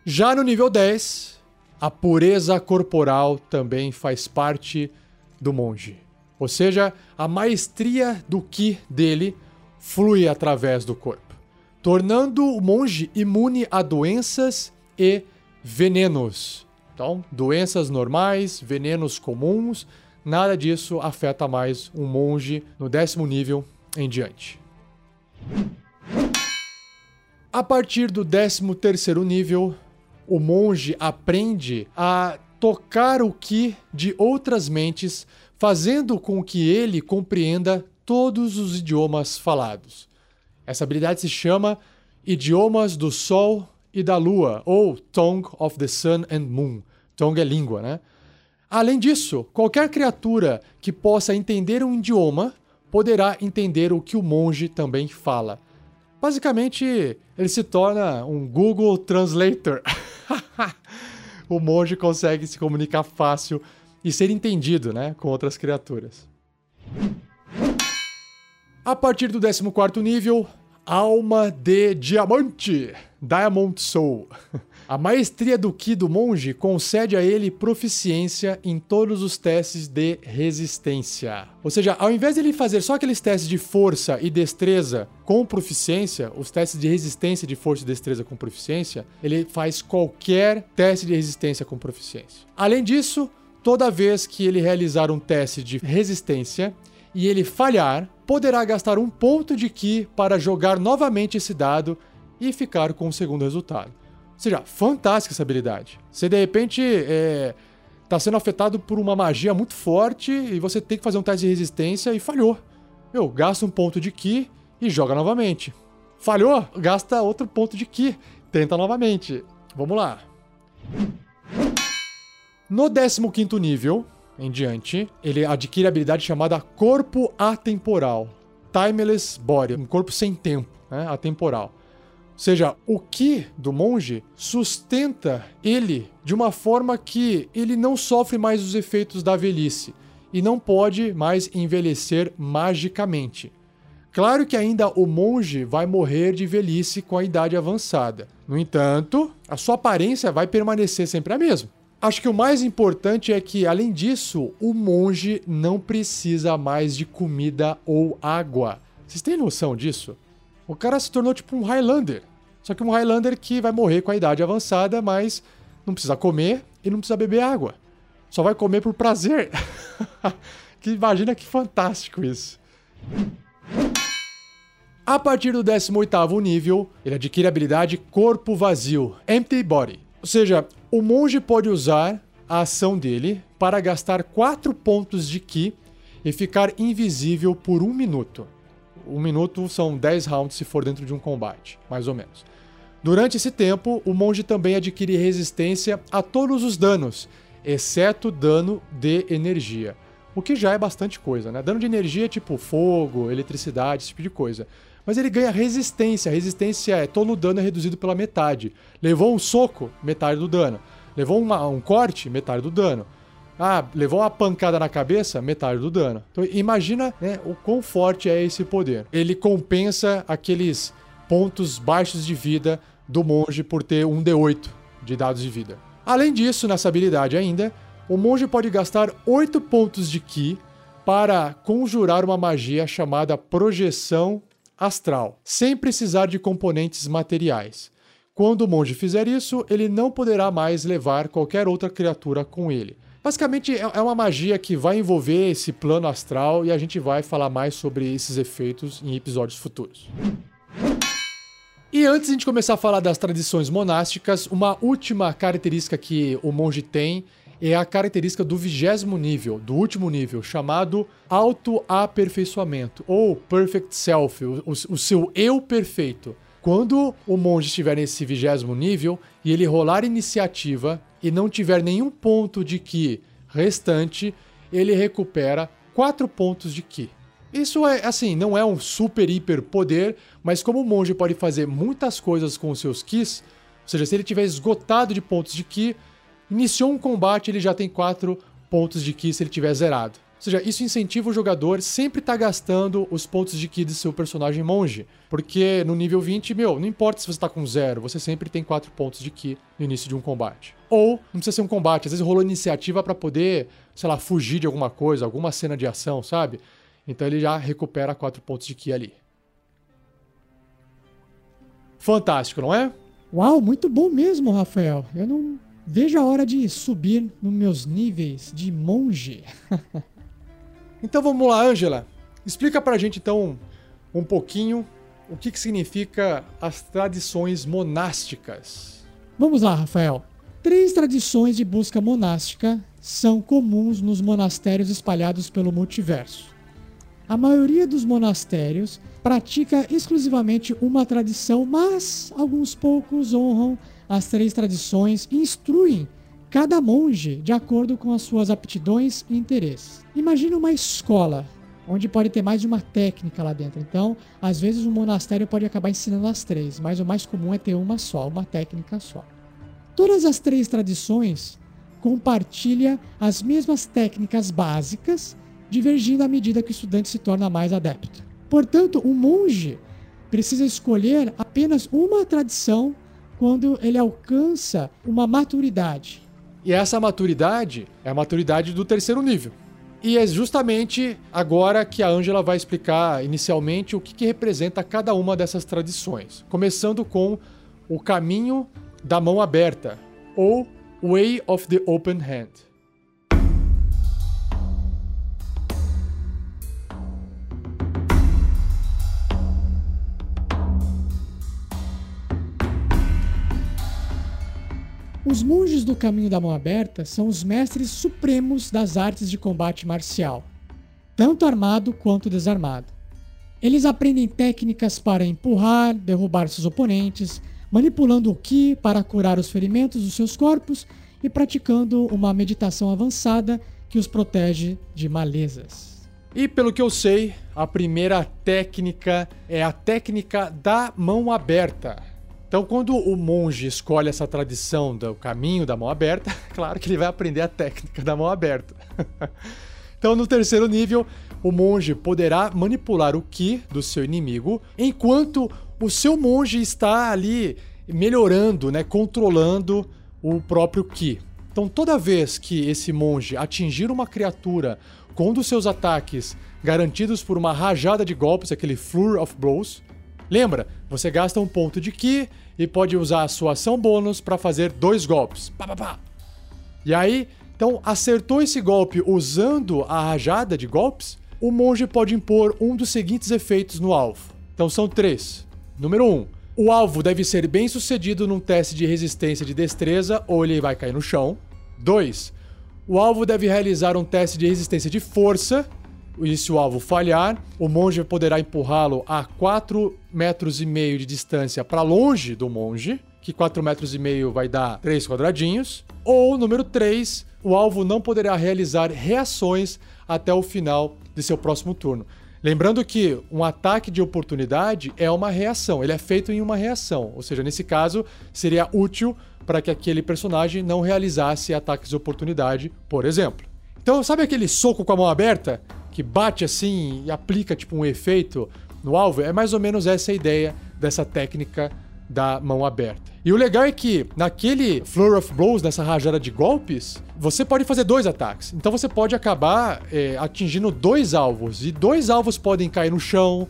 Já no nível 10, a pureza corporal também faz parte do monge. Ou seja, a maestria do ki dele flui através do corpo, tornando o monge imune a doenças e venenos. Então, doenças normais, venenos comuns, nada disso afeta mais um monge no décimo nível em diante. A partir do décimo terceiro nível, o monge aprende a tocar o ki de outras mentes, fazendo com que ele compreenda todos os idiomas falados. Essa habilidade se chama Idiomas do Sol e da Lua, ou Tongue of the Sun and Moon. Tongue é língua, né? Além disso, qualquer criatura que possa entender um idioma poderá entender o que o monge também fala. Basicamente, ele se torna um Google Translator. o monge consegue se comunicar fácil e ser entendido né, com outras criaturas. A partir do 14 nível, Alma de Diamante, Diamond Soul. A maestria do Ki do monge concede a ele proficiência em todos os testes de resistência. Ou seja, ao invés de ele fazer só aqueles testes de força e destreza com proficiência, os testes de resistência de força e destreza com proficiência, ele faz qualquer teste de resistência com proficiência. Além disso, toda vez que ele realizar um teste de resistência e ele falhar, poderá gastar um ponto de Ki para jogar novamente esse dado e ficar com o segundo resultado. Ou seja, fantástica essa habilidade. Você de repente é, tá sendo afetado por uma magia muito forte e você tem que fazer um teste de resistência e falhou. Meu, gasta um ponto de Ki e joga novamente. Falhou? Gasta outro ponto de Ki. Tenta novamente. Vamos lá. No 15 nível, em diante, ele adquire a habilidade chamada Corpo Atemporal. Timeless Body, um corpo sem tempo, né? atemporal. Ou seja, o Ki do monge sustenta ele de uma forma que ele não sofre mais os efeitos da velhice e não pode mais envelhecer magicamente. Claro que ainda o monge vai morrer de velhice com a idade avançada. No entanto, a sua aparência vai permanecer sempre a mesma. Acho que o mais importante é que, além disso, o monge não precisa mais de comida ou água. Vocês têm noção disso? O cara se tornou tipo um Highlander. Só que um Highlander que vai morrer com a idade avançada, mas não precisa comer e não precisa beber água. Só vai comer por prazer. que imagina que fantástico isso. A partir do 18º nível, ele adquire a habilidade Corpo Vazio, Empty Body. Ou seja, o monge pode usar a ação dele para gastar 4 pontos de Ki e ficar invisível por um minuto. Um minuto são 10 rounds se for dentro de um combate, mais ou menos. Durante esse tempo, o monge também adquire resistência a todos os danos, exceto dano de energia. O que já é bastante coisa, né? Dano de energia é tipo fogo, eletricidade, esse tipo de coisa. Mas ele ganha resistência. Resistência é todo o dano é reduzido pela metade. Levou um soco, metade do dano. Levou uma, um corte, metade do dano. Ah, levou uma pancada na cabeça, metade do dano. Então imagina né, o quão forte é esse poder. Ele compensa aqueles pontos baixos de vida do monge por ter um D8 de dados de vida. Além disso, nessa habilidade ainda, o monge pode gastar 8 pontos de Ki para conjurar uma magia chamada Projeção Astral, sem precisar de componentes materiais. Quando o monge fizer isso, ele não poderá mais levar qualquer outra criatura com ele. Basicamente, é, é uma magia que vai envolver esse plano astral e a gente vai falar mais sobre esses efeitos em episódios futuros. E antes de começar a falar das tradições monásticas, uma última característica que o monge tem é a característica do vigésimo nível, do último nível, chamado autoaperfeiçoamento, ou Perfect Self, o, o seu eu perfeito. Quando o monge estiver nesse vigésimo nível e ele rolar iniciativa e não tiver nenhum ponto de Ki restante, ele recupera 4 pontos de Ki. Isso é assim, não é um super hiper poder, mas como o monge pode fazer muitas coisas com os seus Kis, ou seja, se ele tiver esgotado de pontos de Ki, iniciou um combate, ele já tem 4 pontos de Ki se ele tiver zerado. Ou seja, isso incentiva o jogador sempre estar tá gastando os pontos de Ki de seu personagem monge. Porque no nível 20, meu, não importa se você está com zero, você sempre tem 4 pontos de Ki no início de um combate. Ou, não precisa ser um combate, às vezes rolou iniciativa para poder, sei lá, fugir de alguma coisa, alguma cena de ação, sabe? Então ele já recupera 4 pontos de Ki ali. Fantástico, não é? Uau, muito bom mesmo, Rafael. Eu não vejo a hora de subir nos meus níveis de monge. Então vamos lá, Ângela. Explica pra gente então um pouquinho o que, que significa as tradições monásticas. Vamos lá, Rafael. Três tradições de busca monástica são comuns nos monastérios espalhados pelo multiverso. A maioria dos monastérios pratica exclusivamente uma tradição, mas alguns poucos honram as três tradições instruem cada monge de acordo com as suas aptidões e interesses. Imagine uma escola onde pode ter mais de uma técnica lá dentro. Então, às vezes um monastério pode acabar ensinando as três, mas o mais comum é ter uma só, uma técnica só. Todas as três tradições compartilham as mesmas técnicas básicas, divergindo à medida que o estudante se torna mais adepto. Portanto, o monge precisa escolher apenas uma tradição quando ele alcança uma maturidade. E essa maturidade é a maturidade do terceiro nível. E é justamente agora que a Ângela vai explicar inicialmente o que, que representa cada uma dessas tradições. Começando com o caminho da mão aberta, ou Way of the Open Hand. Os monges do Caminho da Mão Aberta são os mestres supremos das artes de combate marcial, tanto armado quanto desarmado. Eles aprendem técnicas para empurrar, derrubar seus oponentes, manipulando o Ki para curar os ferimentos dos seus corpos e praticando uma meditação avançada que os protege de malezas. E pelo que eu sei, a primeira técnica é a técnica da mão aberta. Então, quando o monge escolhe essa tradição do caminho da mão aberta, claro que ele vai aprender a técnica da mão aberta. então, no terceiro nível, o monge poderá manipular o ki do seu inimigo, enquanto o seu monge está ali melhorando, né, controlando o próprio ki. Então, toda vez que esse monge atingir uma criatura com um dos seus ataques garantidos por uma rajada de golpes, aquele Flurry of Blows, lembra, você gasta um ponto de ki e pode usar a sua ação bônus para fazer dois golpes. Pá, pá, pá. E aí, então, acertou esse golpe usando a rajada de golpes, o monge pode impor um dos seguintes efeitos no alvo. Então são três. Número um, o alvo deve ser bem sucedido num teste de resistência de destreza ou ele vai cair no chão. 2. O alvo deve realizar um teste de resistência de força E se o alvo falhar, o monge poderá empurrá-lo a 4 metros e meio de distância para longe do monge, que 4 metros e meio vai dar 3 quadradinhos. Ou, número 3, o alvo não poderá realizar reações até o final de seu próximo turno. Lembrando que um ataque de oportunidade é uma reação, ele é feito em uma reação, ou seja, nesse caso seria útil para que aquele personagem não realizasse ataques de oportunidade, por exemplo. Então, sabe aquele soco com a mão aberta que bate assim e aplica tipo um efeito no alvo? É mais ou menos essa a ideia dessa técnica da mão aberta. E o legal é que naquele Flurry of Blows, nessa rajada de golpes, você pode fazer dois ataques. Então você pode acabar é, atingindo dois alvos. E dois alvos podem cair no chão,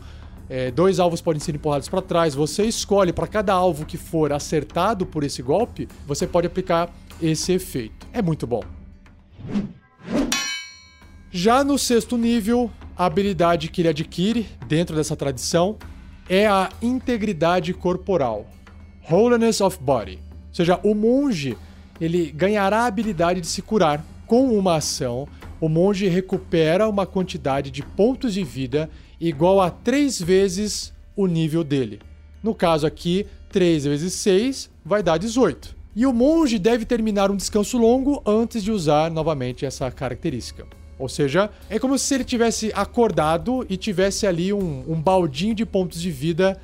é, dois alvos podem ser empurrados para trás. Você escolhe para cada alvo que for acertado por esse golpe, você pode aplicar esse efeito. É muito bom. Já no sexto nível, a habilidade que ele adquire dentro dessa tradição é a integridade corporal, Holiness of Body. Ou seja, o monge ele ganhará a habilidade de se curar com uma ação. O monge recupera uma quantidade de pontos de vida igual a 3 vezes o nível dele. No caso aqui, 3 vezes 6 vai dar 18. E o monge deve terminar um descanso longo antes de usar novamente essa característica. Ou seja, é como se ele tivesse acordado e tivesse ali um, um baldinho de pontos de vida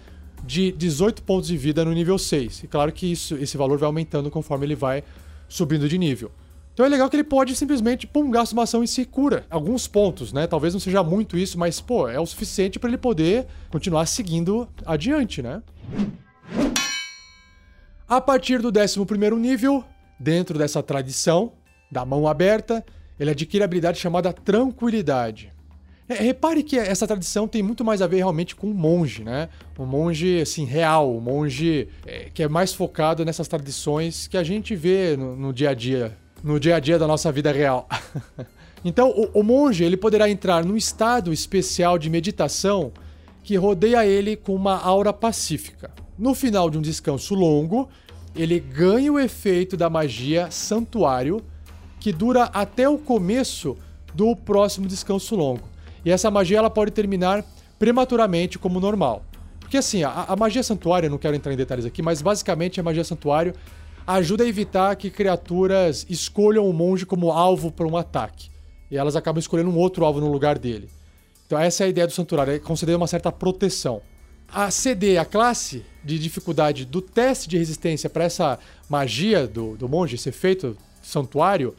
de 18 pontos de vida no nível 6. E claro que isso, esse valor vai aumentando conforme ele vai subindo de nível. Então é legal que ele pode simplesmente, pum, gasta uma ação e se cura. Alguns pontos, né? Talvez não seja muito isso, mas, pô, é o suficiente para ele poder continuar seguindo adiante, né? A partir do 11 nível, dentro dessa tradição da mão aberta, ele adquire a habilidade chamada Tranquilidade. É, repare que essa tradição tem muito mais a ver realmente com o monge, né? O monge, assim, real, o monge é, que é mais focado nessas tradições que a gente vê no, no dia a dia, no dia a dia da nossa vida real. então, o, o monge, ele poderá entrar num estado especial de meditação que rodeia ele com uma aura pacífica. No final de um descanso longo, ele ganha o efeito da magia Santuário, que dura até o começo do próximo descanso longo. E essa magia ela pode terminar prematuramente como normal. Porque assim, a, a magia santuário, eu não quero entrar em detalhes aqui, mas basicamente a magia santuário ajuda a evitar que criaturas escolham o monge como alvo para um ataque. E elas acabam escolhendo um outro alvo no lugar dele. Então essa é a ideia do santuário, é conceder uma certa proteção. A CD, a classe de dificuldade do teste de resistência para essa magia do, do monge, esse efeito santuário,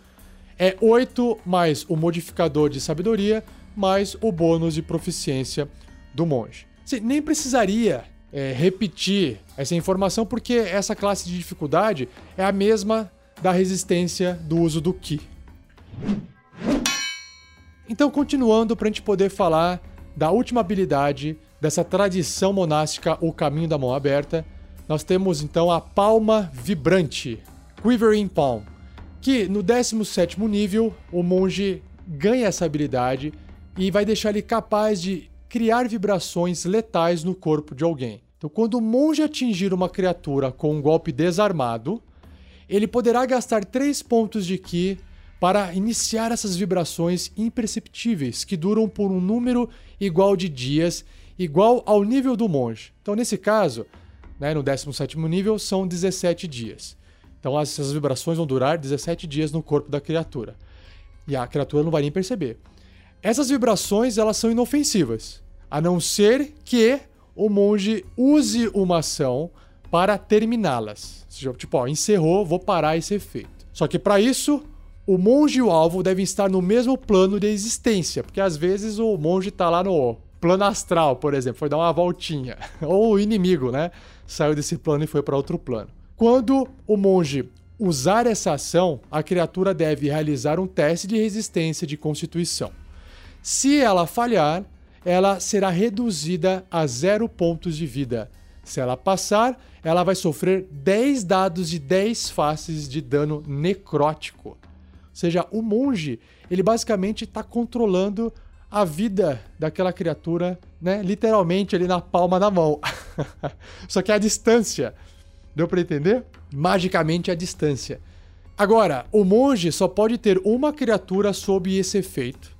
é 8 mais o modificador de sabedoria mais o bônus de proficiência do monge. Nem precisaria é, repetir essa informação porque essa classe de dificuldade é a mesma da resistência do uso do Ki. Então, continuando para a gente poder falar da última habilidade dessa tradição monástica, o caminho da mão aberta, nós temos então a palma vibrante, Quivering Palm, que no 17 nível o monge ganha essa habilidade e vai deixar ele capaz de criar vibrações letais no corpo de alguém. Então, quando o monge atingir uma criatura com um golpe desarmado, ele poderá gastar 3 pontos de Ki para iniciar essas vibrações imperceptíveis que duram por um número igual de dias, igual ao nível do monge. Então, nesse caso, né, no 17 nível, são 17 dias. Então, essas vibrações vão durar 17 dias no corpo da criatura. E a criatura não vai nem perceber. Essas vibrações elas são inofensivas, a não ser que o monge use uma ação para terminá-las. Tipo, ó, encerrou, vou parar esse efeito. Só que para isso, o monge e o alvo devem estar no mesmo plano de existência, porque às vezes o monge está lá no plano astral, por exemplo, foi dar uma voltinha, ou o inimigo, né, saiu desse plano e foi para outro plano. Quando o monge usar essa ação, a criatura deve realizar um teste de resistência de constituição. Se ela falhar, ela será reduzida a zero pontos de vida. Se ela passar, ela vai sofrer 10 dados de 10 faces de dano necrótico. Ou seja, o monge, ele basicamente está controlando a vida daquela criatura, né? Literalmente ali na palma da mão. Só que a distância. Deu para entender? Magicamente a distância. Agora, o monge só pode ter uma criatura sob esse efeito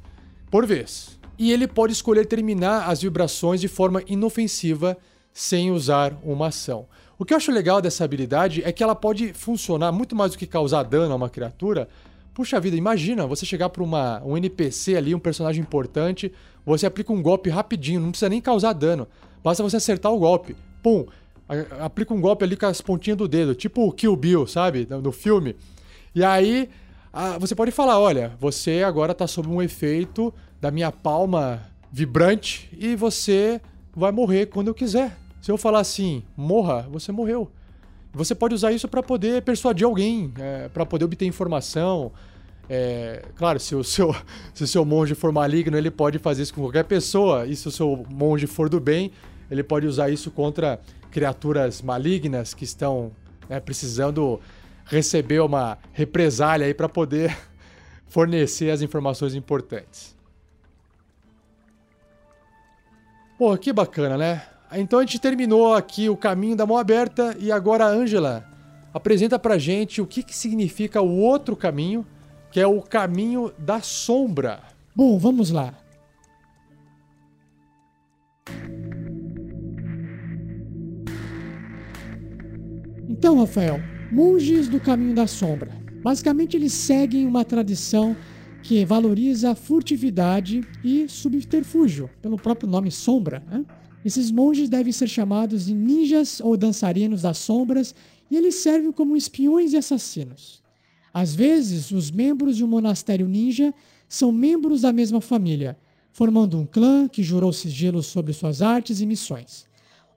por vez. e ele pode escolher terminar as vibrações de forma inofensiva sem usar uma ação. O que eu acho legal dessa habilidade é que ela pode funcionar muito mais do que causar dano a uma criatura. Puxa vida, imagina você chegar para um NPC ali, um personagem importante, você aplica um golpe rapidinho, não precisa nem causar dano. Basta você acertar o golpe. Pum! Aplica um golpe ali com as pontinhas do dedo, tipo o Kill Bill, sabe? No filme. E aí, você pode falar: olha, você agora tá sob um efeito da minha palma vibrante e você vai morrer quando eu quiser. Se eu falar assim, morra, você morreu. Você pode usar isso para poder persuadir alguém, é, para poder obter informação. É, claro, se o, seu, se o seu monge for maligno, ele pode fazer isso com qualquer pessoa. E se o seu monge for do bem, ele pode usar isso contra criaturas malignas que estão né, precisando receber uma represália aí para poder fornecer as informações importantes. Pô, que bacana, né? Então a gente terminou aqui o caminho da mão aberta e agora a Angela apresenta pra gente o que, que significa o outro caminho, que é o caminho da sombra. Bom, vamos lá. Então, Rafael, monges do caminho da sombra. Basicamente, eles seguem uma tradição que valoriza a furtividade e subterfúgio, pelo próprio nome sombra. Né? Esses monges devem ser chamados de ninjas ou dançarinos das sombras e eles servem como espiões e assassinos. Às vezes, os membros de um monastério ninja são membros da mesma família, formando um clã que jurou sigilo sobre suas artes e missões.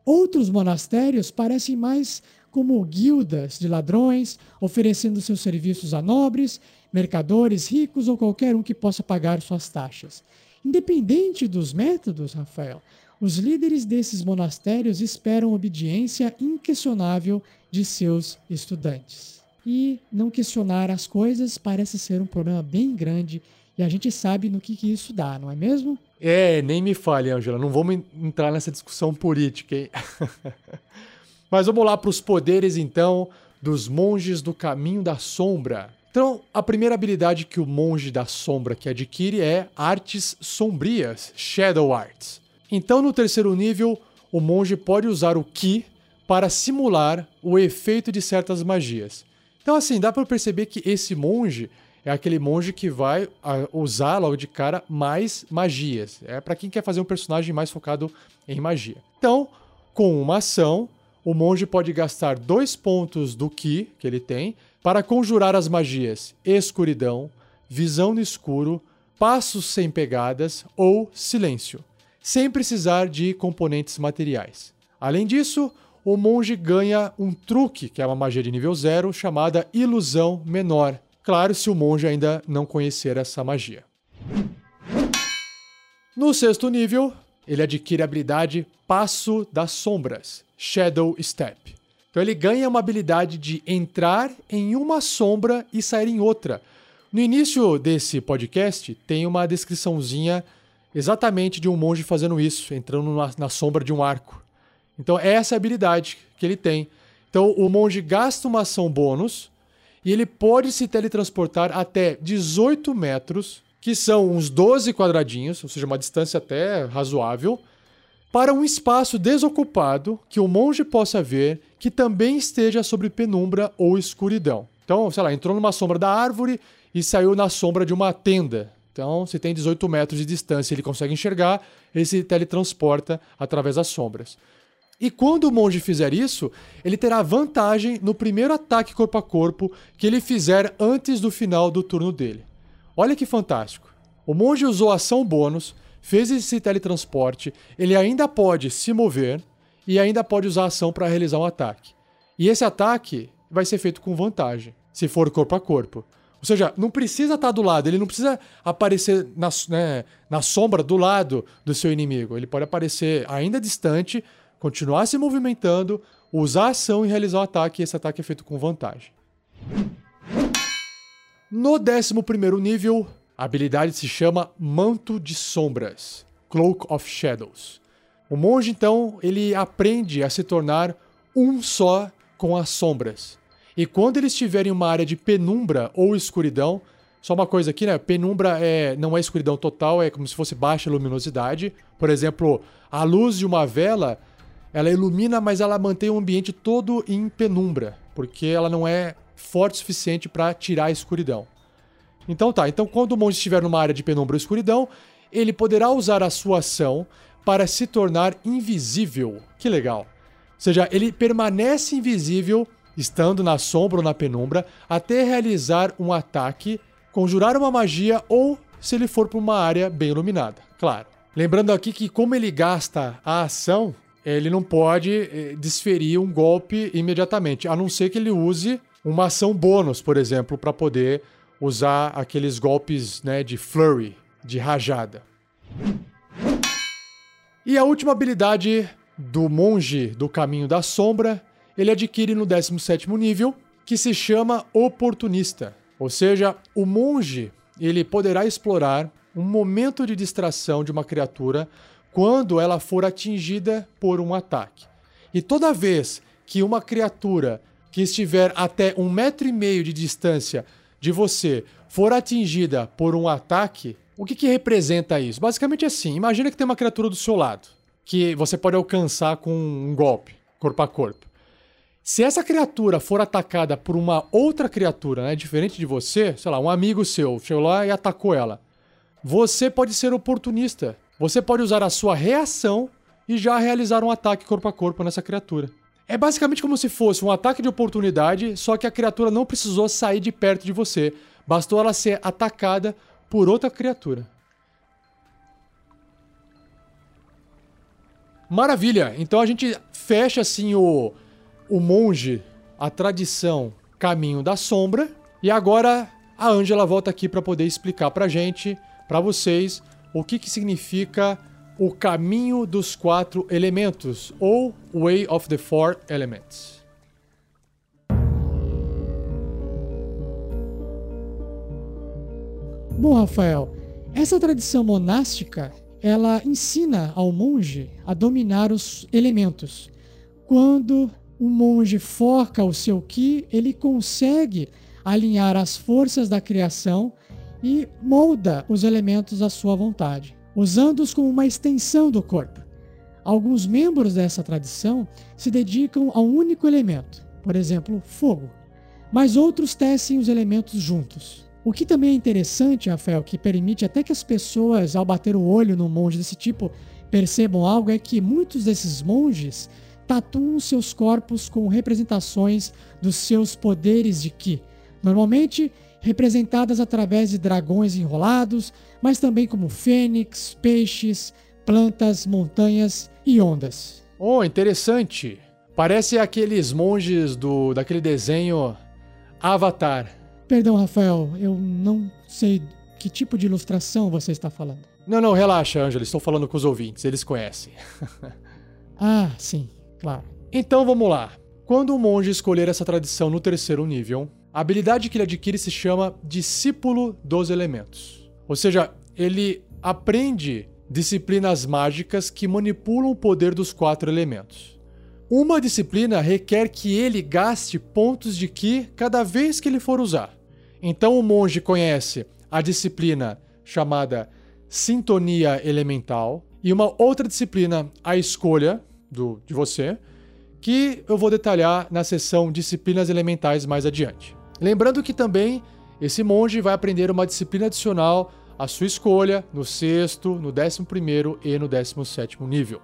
Outros monastérios parecem mais como guildas de ladrões, oferecendo seus serviços a nobres, mercadores, ricos ou qualquer um que possa pagar suas taxas. Independente dos métodos, Rafael, os líderes desses monastérios esperam obediência inquestionável de seus estudantes. E não questionar as coisas parece ser um problema bem grande e a gente sabe no que, que isso dá, não é mesmo? É, nem me fale, Angela, não vamos entrar nessa discussão política, hein? Mas vamos lá para os poderes, então, dos monges do caminho da sombra. Então, a primeira habilidade que o monge da sombra que adquire é artes sombrias, Shadow Arts. Então, no terceiro nível, o monge pode usar o Ki para simular o efeito de certas magias. Então, assim, dá para perceber que esse monge é aquele monge que vai usar logo de cara mais magias. É para quem quer fazer um personagem mais focado em magia. Então, com uma ação, o monge pode gastar dois pontos do Ki que ele tem para conjurar as magias Escuridão, Visão no Escuro, Passos Sem Pegadas ou Silêncio sem precisar de componentes materiais. Além disso, o monge ganha um truque, que é uma magia de nível zero, chamada Ilusão Menor. Claro, se o monge ainda não conhecer essa magia. No sexto nível, ele adquire a habilidade Passo das Sombras, Shadow Step. Então ele ganha uma habilidade de entrar em uma sombra e sair em outra. No início desse podcast tem uma descriçãozinha exatamente de um monge fazendo isso, entrando na, na sombra de um arco. Então, essa é a habilidade que ele tem. Então, o monge gasta uma ação bônus e ele pode se teletransportar até 18 metros, que são uns 12 quadradinhos, ou seja, uma distância até razoável, para um espaço desocupado que o monge possa ver que também esteja sobre penumbra ou escuridão. Então, sei lá, entrou numa sombra da árvore e saiu na sombra de uma tenda. Então, se tem 18 metros de distância ele consegue enxergar, ele se teletransporta através das sombras. E quando o monge fizer isso, ele terá vantagem no primeiro ataque corpo a corpo que ele fizer antes do final do turno dele. Olha que fantástico. O monge usou ação bônus, fez esse teletransporte, ele ainda pode se mover e ainda pode usar ação para realizar um ataque. E esse ataque vai ser feito com vantagem, se for corpo a corpo. Ou seja, não precisa estar do lado, ele não precisa aparecer na, né, na sombra do lado do seu inimigo. Ele pode aparecer ainda distante, continuar se movimentando, usar a ação e realizar o ataque, e esse ataque é feito com vantagem. No 11 nível, a habilidade se chama Manto de Sombras Cloak of Shadows. O monge, então, ele aprende a se tornar um só com as sombras. E quando ele estiver em uma área de penumbra ou escuridão, Só uma coisa aqui, né? Penumbra é, não é escuridão total, é como se fosse baixa luminosidade. Por exemplo, a luz de uma vela, ela ilumina, mas ela mantém o ambiente todo em penumbra, porque ela não é forte o suficiente para tirar a escuridão. Então tá, então quando o monge estiver numa área de penumbra ou escuridão, ele poderá usar a sua ação para se tornar invisível. Que legal. Ou seja, ele permanece invisível estando na sombra ou na penumbra até realizar um ataque, conjurar uma magia ou se ele for para uma área bem iluminada. Claro. Lembrando aqui que como ele gasta a ação, ele não pode eh, desferir um golpe imediatamente, a não ser que ele use uma ação bônus, por exemplo, para poder usar aqueles golpes né, de flurry, de rajada. E a última habilidade do monge do caminho da sombra, ele adquire no 17º nível, que se chama oportunista. Ou seja, o monge, ele poderá explorar um momento de distração de uma criatura quando ela for atingida por um ataque. E toda vez que uma criatura que estiver até um metro e meio de distância de você for atingida por um ataque, o que, que representa isso? Basicamente é assim: imagina que tem uma criatura do seu lado, que você pode alcançar com um golpe, corpo a corpo. Se essa criatura for atacada por uma outra criatura, né, diferente de você, sei lá, um amigo seu chegou lá e atacou ela, você pode ser oportunista. Você pode usar a sua reação e já realizar um ataque corpo a corpo nessa criatura. É basicamente como se fosse um ataque de oportunidade, só que a criatura não precisou sair de perto de você. Bastou ela ser atacada por outra criatura. Maravilha! Então a gente fecha assim o, o monge, a tradição, caminho da sombra. E agora a Ângela volta aqui para poder explicar pra gente, para vocês, o que, que significa o caminho dos quatro elementos, ou Way of the Four Elements. Bom, Rafael, essa tradição monástica, ela ensina ao monge a dominar os elementos. Quando o monge forca o seu ki, ele consegue alinhar as forças da criação e molda os elementos à sua vontade, usando-os como uma extensão do corpo. Alguns membros dessa tradição se dedicam a um único elemento, por exemplo, fogo, mas outros tecem os elementos juntos. O que também é interessante, Rafael, que permite até que as pessoas, ao bater o olho num monge desse tipo, percebam algo, é que muitos desses monges tatuam seus corpos com representações dos seus poderes de Ki. Normalmente representadas através de dragões enrolados, mas também como fênix, peixes, plantas, montanhas e ondas. Oh, interessante. Parece aqueles monges do daquele desenho Avatar. Perdão, Rafael, eu não sei que tipo de ilustração você está falando. Não, não, relaxa, Ângela, estou falando com os ouvintes, eles conhecem. ah, sim, claro. Então vamos lá. Quando o monge escolher essa tradição no terceiro nível, a habilidade que ele adquire se chama Discípulo dos Elementos. Ou seja, ele aprende disciplinas mágicas que manipulam o poder dos quatro elementos. Uma disciplina requer que ele gaste pontos de Ki cada vez que ele for usar. Então o monge conhece a disciplina chamada Sintonia Elemental e uma outra disciplina, a escolha do, de você, que eu vou detalhar na sessão Disciplinas Elementais mais adiante. Lembrando que também esse monge vai aprender uma disciplina adicional à sua escolha no sexto, no décimo primeiro e no décimo sétimo nível.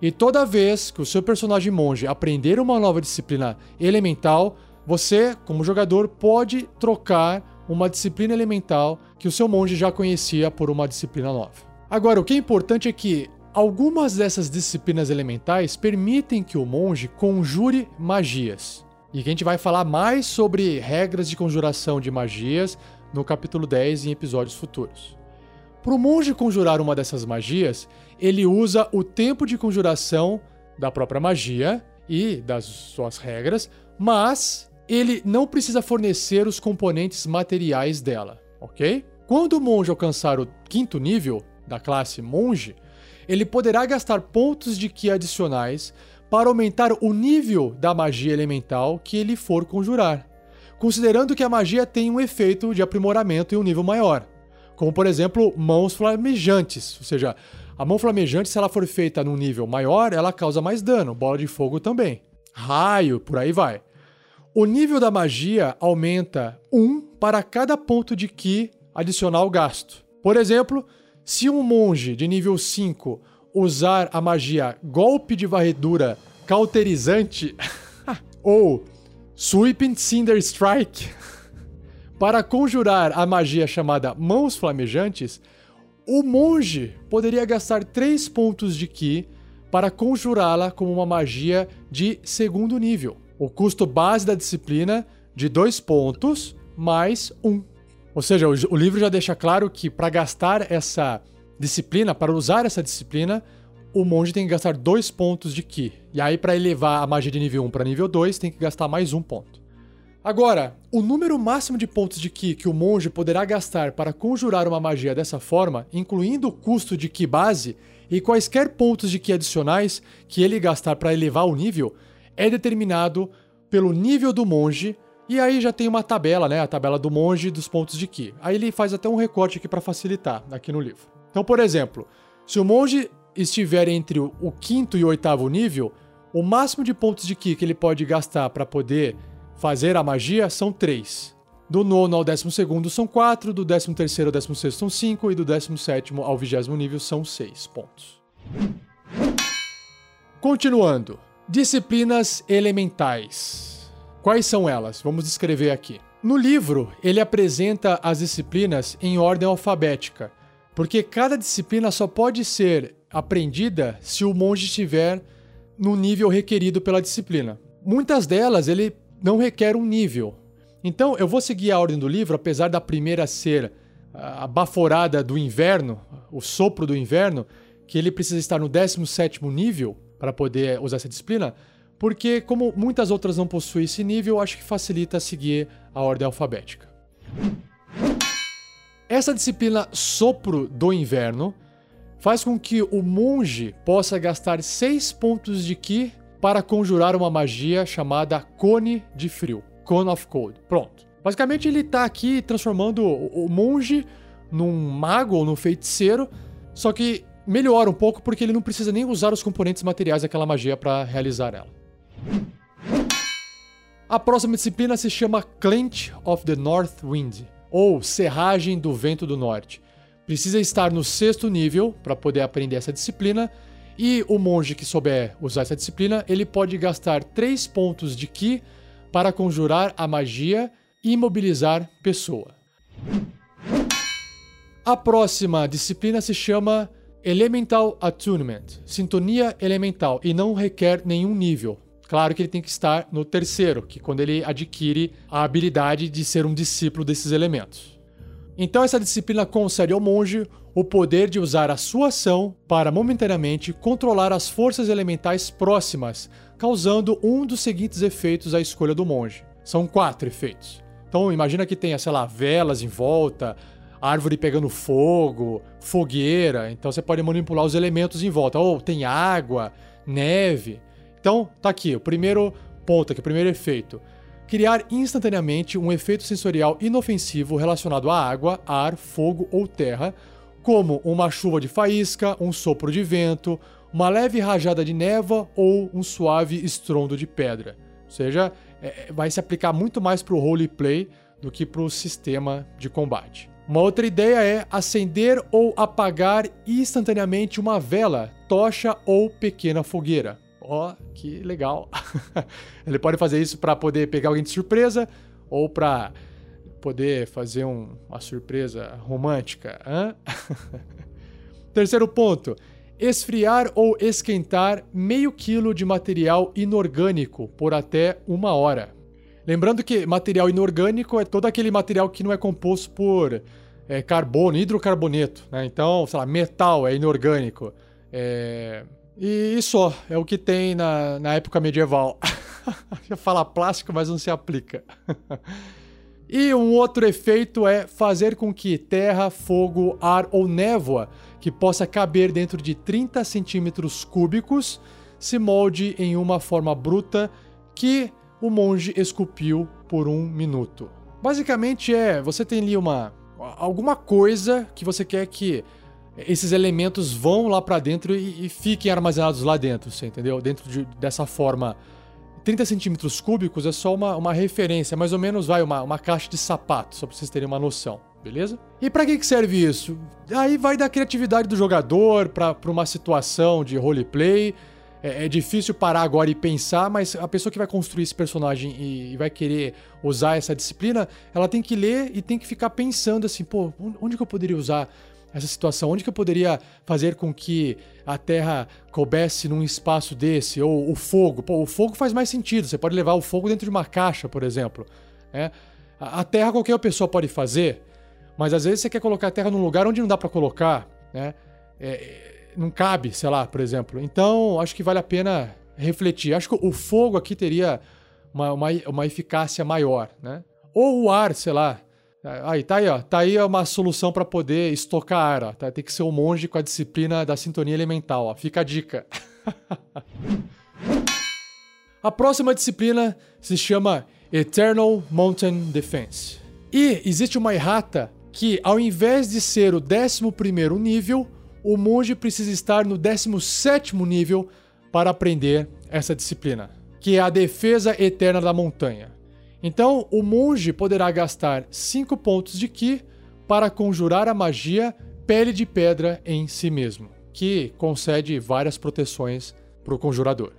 E toda vez que o seu personagem monge aprender uma nova disciplina elemental, você, como jogador, pode trocar uma disciplina elemental que o seu monge já conhecia por uma disciplina nova. Agora, o que é importante é que algumas dessas disciplinas elementais permitem que o monge conjure magias. E que a gente vai falar mais sobre regras de conjuração de magias no capítulo 10 em episódios futuros. Para o monge conjurar uma dessas magias, ele usa o tempo de conjuração da própria magia e das suas regras, mas ele não precisa fornecer os componentes materiais dela, ok? Quando o monge alcançar o quinto nível da classe monge, ele poderá gastar pontos de Ki adicionais para aumentar o nível da magia elemental que ele for conjurar. considerando que a magia tem um efeito de aprimoramento em um nível maior. Como, por exemplo, mãos flamejantes. Ou seja, a mão flamejante, se ela for feita num nível maior, ela causa mais dano. Bola de fogo também. Raio, por aí vai. O nível da magia aumenta 1 para cada ponto de Ki adicional gasto. Por exemplo, se um monge de nível 5 usar a magia Golpe de Varredura Cauterizante ou Sweeping Cinder Strike para conjurar a magia chamada Mãos Flamejantes, o monge poderia gastar 3 pontos de Ki para conjurá-la como uma magia de segundo nível. O custo base da disciplina de 2 pontos mais 1. Um. Ou seja, o, livro já deixa claro que para gastar essa disciplina, para usar essa disciplina, o monge tem que gastar 2 pontos de Ki. E aí, para elevar a magia de nível 1 para nível 2, tem que gastar mais um ponto. Agora, o número máximo de pontos de Ki que o monge poderá gastar para conjurar uma magia dessa forma, incluindo o custo de Ki base e quaisquer pontos de Ki adicionais que ele gastar para elevar o nível, é determinado pelo nível do monge. E aí já tem uma tabela, né? A tabela do monge dos pontos de Ki. Aí ele faz até um recorte aqui para facilitar aqui no livro. Então, por exemplo, se o monge estiver entre o quinto e o oitavo nível, o máximo de pontos de Ki que ele pode gastar para poder fazer a magia são três. Do nono ao décimo segundo são quatro, do décimo terceiro ao décimo sexto são cinco e do décimo sétimo ao vigésimo nível são seis pontos. Continuando. Disciplinas elementais. Quais são elas? Vamos descrever aqui. No livro, ele apresenta as disciplinas em ordem alfabética, porque cada disciplina só pode ser aprendida se o monge estiver no nível requerido pela disciplina. Muitas delas ele não requer um nível. Então, eu vou seguir a ordem do livro, apesar da primeira ser a baforada do inverno, o sopro do inverno, que ele precisa estar no 17 nível para poder usar essa disciplina, porque como muitas outras não possuem esse nível, acho que facilita seguir a ordem alfabética. Essa disciplina Sopro do Inverno faz com que o monge possa gastar 6 pontos de Ki para conjurar uma magia chamada Cone de Frio. Cone of Cold. Pronto. Basicamente, ele está aqui transformando o monge num mago ou num feiticeiro, só que melhora um pouco porque ele não precisa nem usar os componentes materiais daquela magia para realizar ela. A próxima disciplina se chama Clench of the North Wind, ou Serragem do Vento do Norte. Precisa estar no sexto nível para poder aprender essa disciplina e o monge que souber usar essa disciplina, ele pode gastar 3 pontos de Ki para conjurar a magia e imobilizar pessoa. A próxima disciplina se chama Elemental Attunement, sintonia elemental, e não requer nenhum nível. Claro que ele tem que estar no terceiro, que é quando ele adquire a habilidade de ser um discípulo desses elementos. Então essa disciplina concede ao monge o poder de usar a sua ação para momentaneamente controlar as forças elementais próximas, causando um dos seguintes efeitos à escolha do monge. São quatro efeitos. Então imagina que tenha, sei lá, velas em volta, árvore pegando fogo, fogueira. Então você pode manipular os elementos em volta. Ou tem água, neve. Então tá aqui, o primeiro ponto aqui, o primeiro efeito criar instantaneamente um efeito sensorial inofensivo relacionado à água, ar, fogo ou terra, como uma chuva de faísca, um sopro de vento, uma leve rajada de neva ou um suave estrondo de pedra. Ou seja, é, vai se aplicar muito mais para o roleplay do que para o sistema de combate. Uma outra ideia é acender ou apagar instantaneamente uma vela, tocha ou pequena fogueira. Ó, oh, que legal. Ele pode fazer isso para poder pegar alguém de surpresa ou para poder fazer um, uma surpresa romântica. Hã? Terceiro ponto: esfriar ou esquentar meio quilo de material inorgânico por até uma hora. Lembrando que material inorgânico é todo aquele material que não é composto por é, carbono, hidrocarboneto. Né? Então, sei lá, metal é inorgânico. É, e, só, é o que tem na, na época medieval. Já fala plástico, mas não se aplica. e um outro efeito é fazer com que terra, fogo, ar ou névoa, que possa caber dentro de 30 centímetros cúbicos, se molde em uma forma bruta que o monge esculpiu por um minuto. Basicamente é, você tem ali uma alguma coisa que você quer que esses elementos vão lá para dentro e, e, fiquem armazenados lá dentro, você entendeu? Dentro de, dessa forma 30 centímetros cúbicos é só uma, uma referência, mais ou menos vai uma, uma caixa de sapato, só para vocês terem uma noção, beleza? E para que, que serve isso? Aí vai da criatividade do jogador para uma situação de roleplay. É, é, difícil parar agora e pensar, mas a pessoa que vai construir esse personagem e, e vai querer usar essa disciplina, ela tem que ler e tem que ficar pensando assim, pô, onde que eu poderia usar essa situação? Onde que eu poderia fazer com que a Terra coubesse num espaço desse? Ou o fogo? Pô, o fogo faz mais sentido. Você pode levar o fogo dentro de uma caixa, por exemplo. Né? A Terra qualquer pessoa pode fazer, mas às vezes você quer colocar a Terra num lugar onde não dá para colocar, né? É, não cabe, sei lá, por exemplo. Então, acho que vale a pena refletir. Acho que o fogo aqui teria uma, uma, uma eficácia maior, né? Ou o ar, sei lá. Aí, tá aí, ó. Tá aí uma solução para poder estocar ar, ó. Tá, tem que ser um monge com a disciplina da sintonia elemental, ó. Fica a dica. a próxima disciplina se chama Eternal Mountain Defense. E existe uma errata que, ao invés de ser o 11 nível, o monge precisa estar no 17 nível para aprender essa disciplina, que é a defesa eterna da montanha. Então, o monge poderá gastar 5 pontos de Ki para conjurar a magia Pele de Pedra em si mesmo, que concede várias proteções para o conjurador.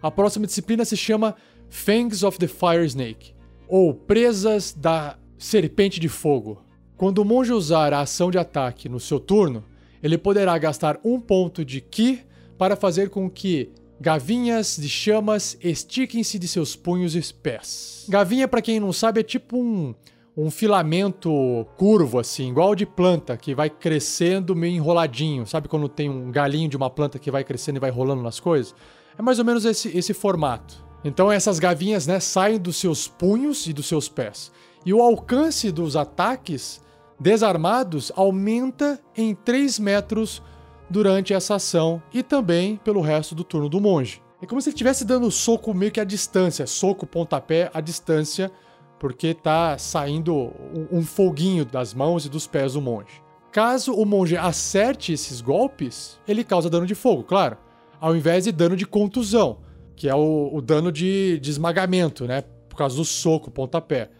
A próxima disciplina se chama Fangs of the Fire Snake, ou Presas da Serpente de Fogo. Quando o monge usar a ação de ataque no seu turno, ele poderá gastar um ponto de Ki para fazer com que Gavinhas de chamas estiquem-se de seus punhos e pés. Gavinha, para quem não sabe, é tipo um, um filamento curvo, assim, igual de planta, que vai crescendo meio enroladinho. Sabe quando tem um galinho de uma planta que vai crescendo e vai rolando nas coisas? É mais ou menos esse, esse formato. Então essas gavinhas né, saem dos seus punhos e dos seus pés. E o alcance dos ataques desarmados aumenta em 3 metros durante essa ação e também pelo resto do turno do monge. É como se ele estivesse dando soco meio que à distância, soco, pontapé à distância, porque tá saindo um, um foguinho das mãos e dos pés do monge. Caso o monge acerte esses golpes, ele causa dano de fogo, claro, ao invés de dano de contusão, que é o, o dano de, de esmagamento, né? Por causa do soco, pontapé.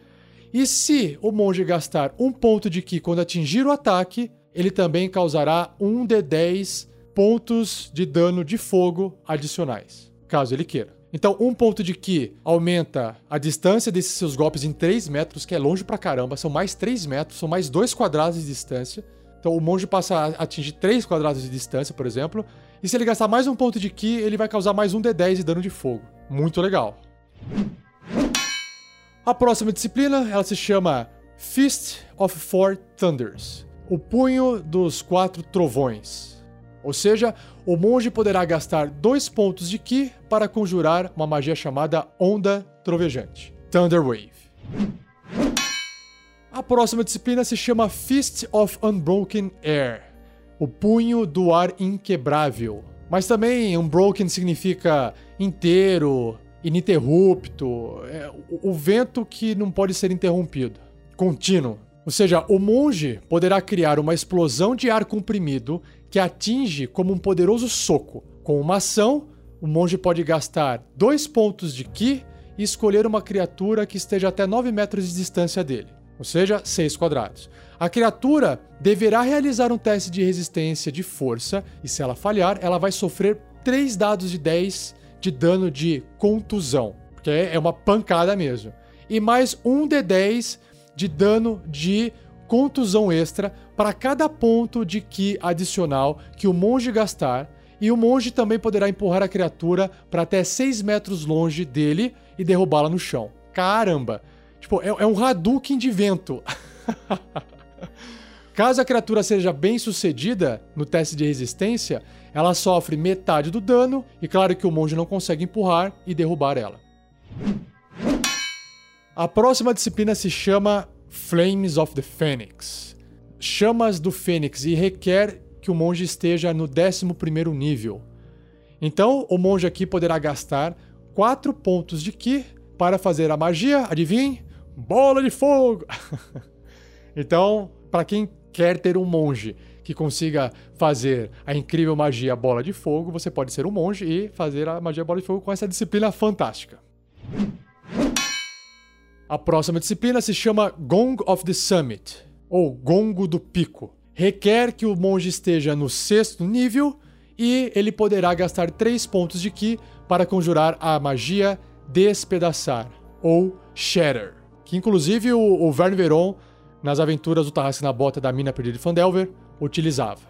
E se o monge gastar um ponto de Ki quando atingir o ataque, ele também causará um de 10 pontos de dano de fogo adicionais, caso ele queira. Então, um ponto de Ki aumenta a distância desses seus golpes em 3 metros, que é longe pra caramba, são mais 3 metros, são mais 2 quadrados de distância. Então, o monge passa a atingir 3 quadrados de distância, por exemplo. E se ele gastar mais um ponto de Ki, ele vai causar mais um D10 de dano de fogo. Muito legal. A próxima disciplina, ela se chama Fist of Four Thunders, o punho dos quatro trovões. Ou seja, o monge poderá gastar dois pontos de Ki para conjurar uma magia chamada Onda Trovejante, Thunder Wave. A próxima disciplina se chama Fist of Unbroken Air, o punho do ar inquebrável. Mas também unbroken significa inteiro, ininterrupto, é, o, o vento que não pode ser interrompido, contínuo. Ou seja, o monge poderá criar uma explosão de ar comprimido que atinge como um poderoso soco. Com uma ação, o monge pode gastar dois pontos de Ki e escolher uma criatura que esteja até 9 metros de distância dele, ou seja, 6 quadrados. A criatura deverá realizar um teste de resistência de força e, se ela falhar, ela vai sofrer 3 dados de 10 de dano de contusão, porque é uma pancada mesmo. E mais um D10 de dano de contusão extra para cada ponto de Ki adicional que o monge gastar. E o monge também poderá empurrar a criatura para até 6 metros longe dele e derrubá-la no chão. Caramba! Tipo, é, é um Hadouken de vento. Caso a criatura seja bem sucedida no teste de resistência, ela sofre metade do dano, e claro que o monge não consegue empurrar e derrubar ela. A próxima disciplina se chama Flames of the Phoenix. Chamas do Fênix e requer que o monge esteja no 11 nível. Então, o monge aqui poderá gastar 4 pontos de Ki para fazer a magia, adivinhe? Bola de fogo! então, para quem quer ter um monge que consiga fazer a incrível magia bola de fogo, você pode ser um monge e fazer a magia bola de fogo com essa disciplina fantástica. A próxima disciplina se chama Gong of the Summit, ou Gongo do Pico. Requer que o monge esteja no sexto nível e ele poderá gastar 3 pontos de Ki para conjurar a magia Despedaçar, ou Shatter, que inclusive o, o Verne Veron, nas aventuras do Tarrasque na Bota da Mina Perdida de Fandelver, utilizava.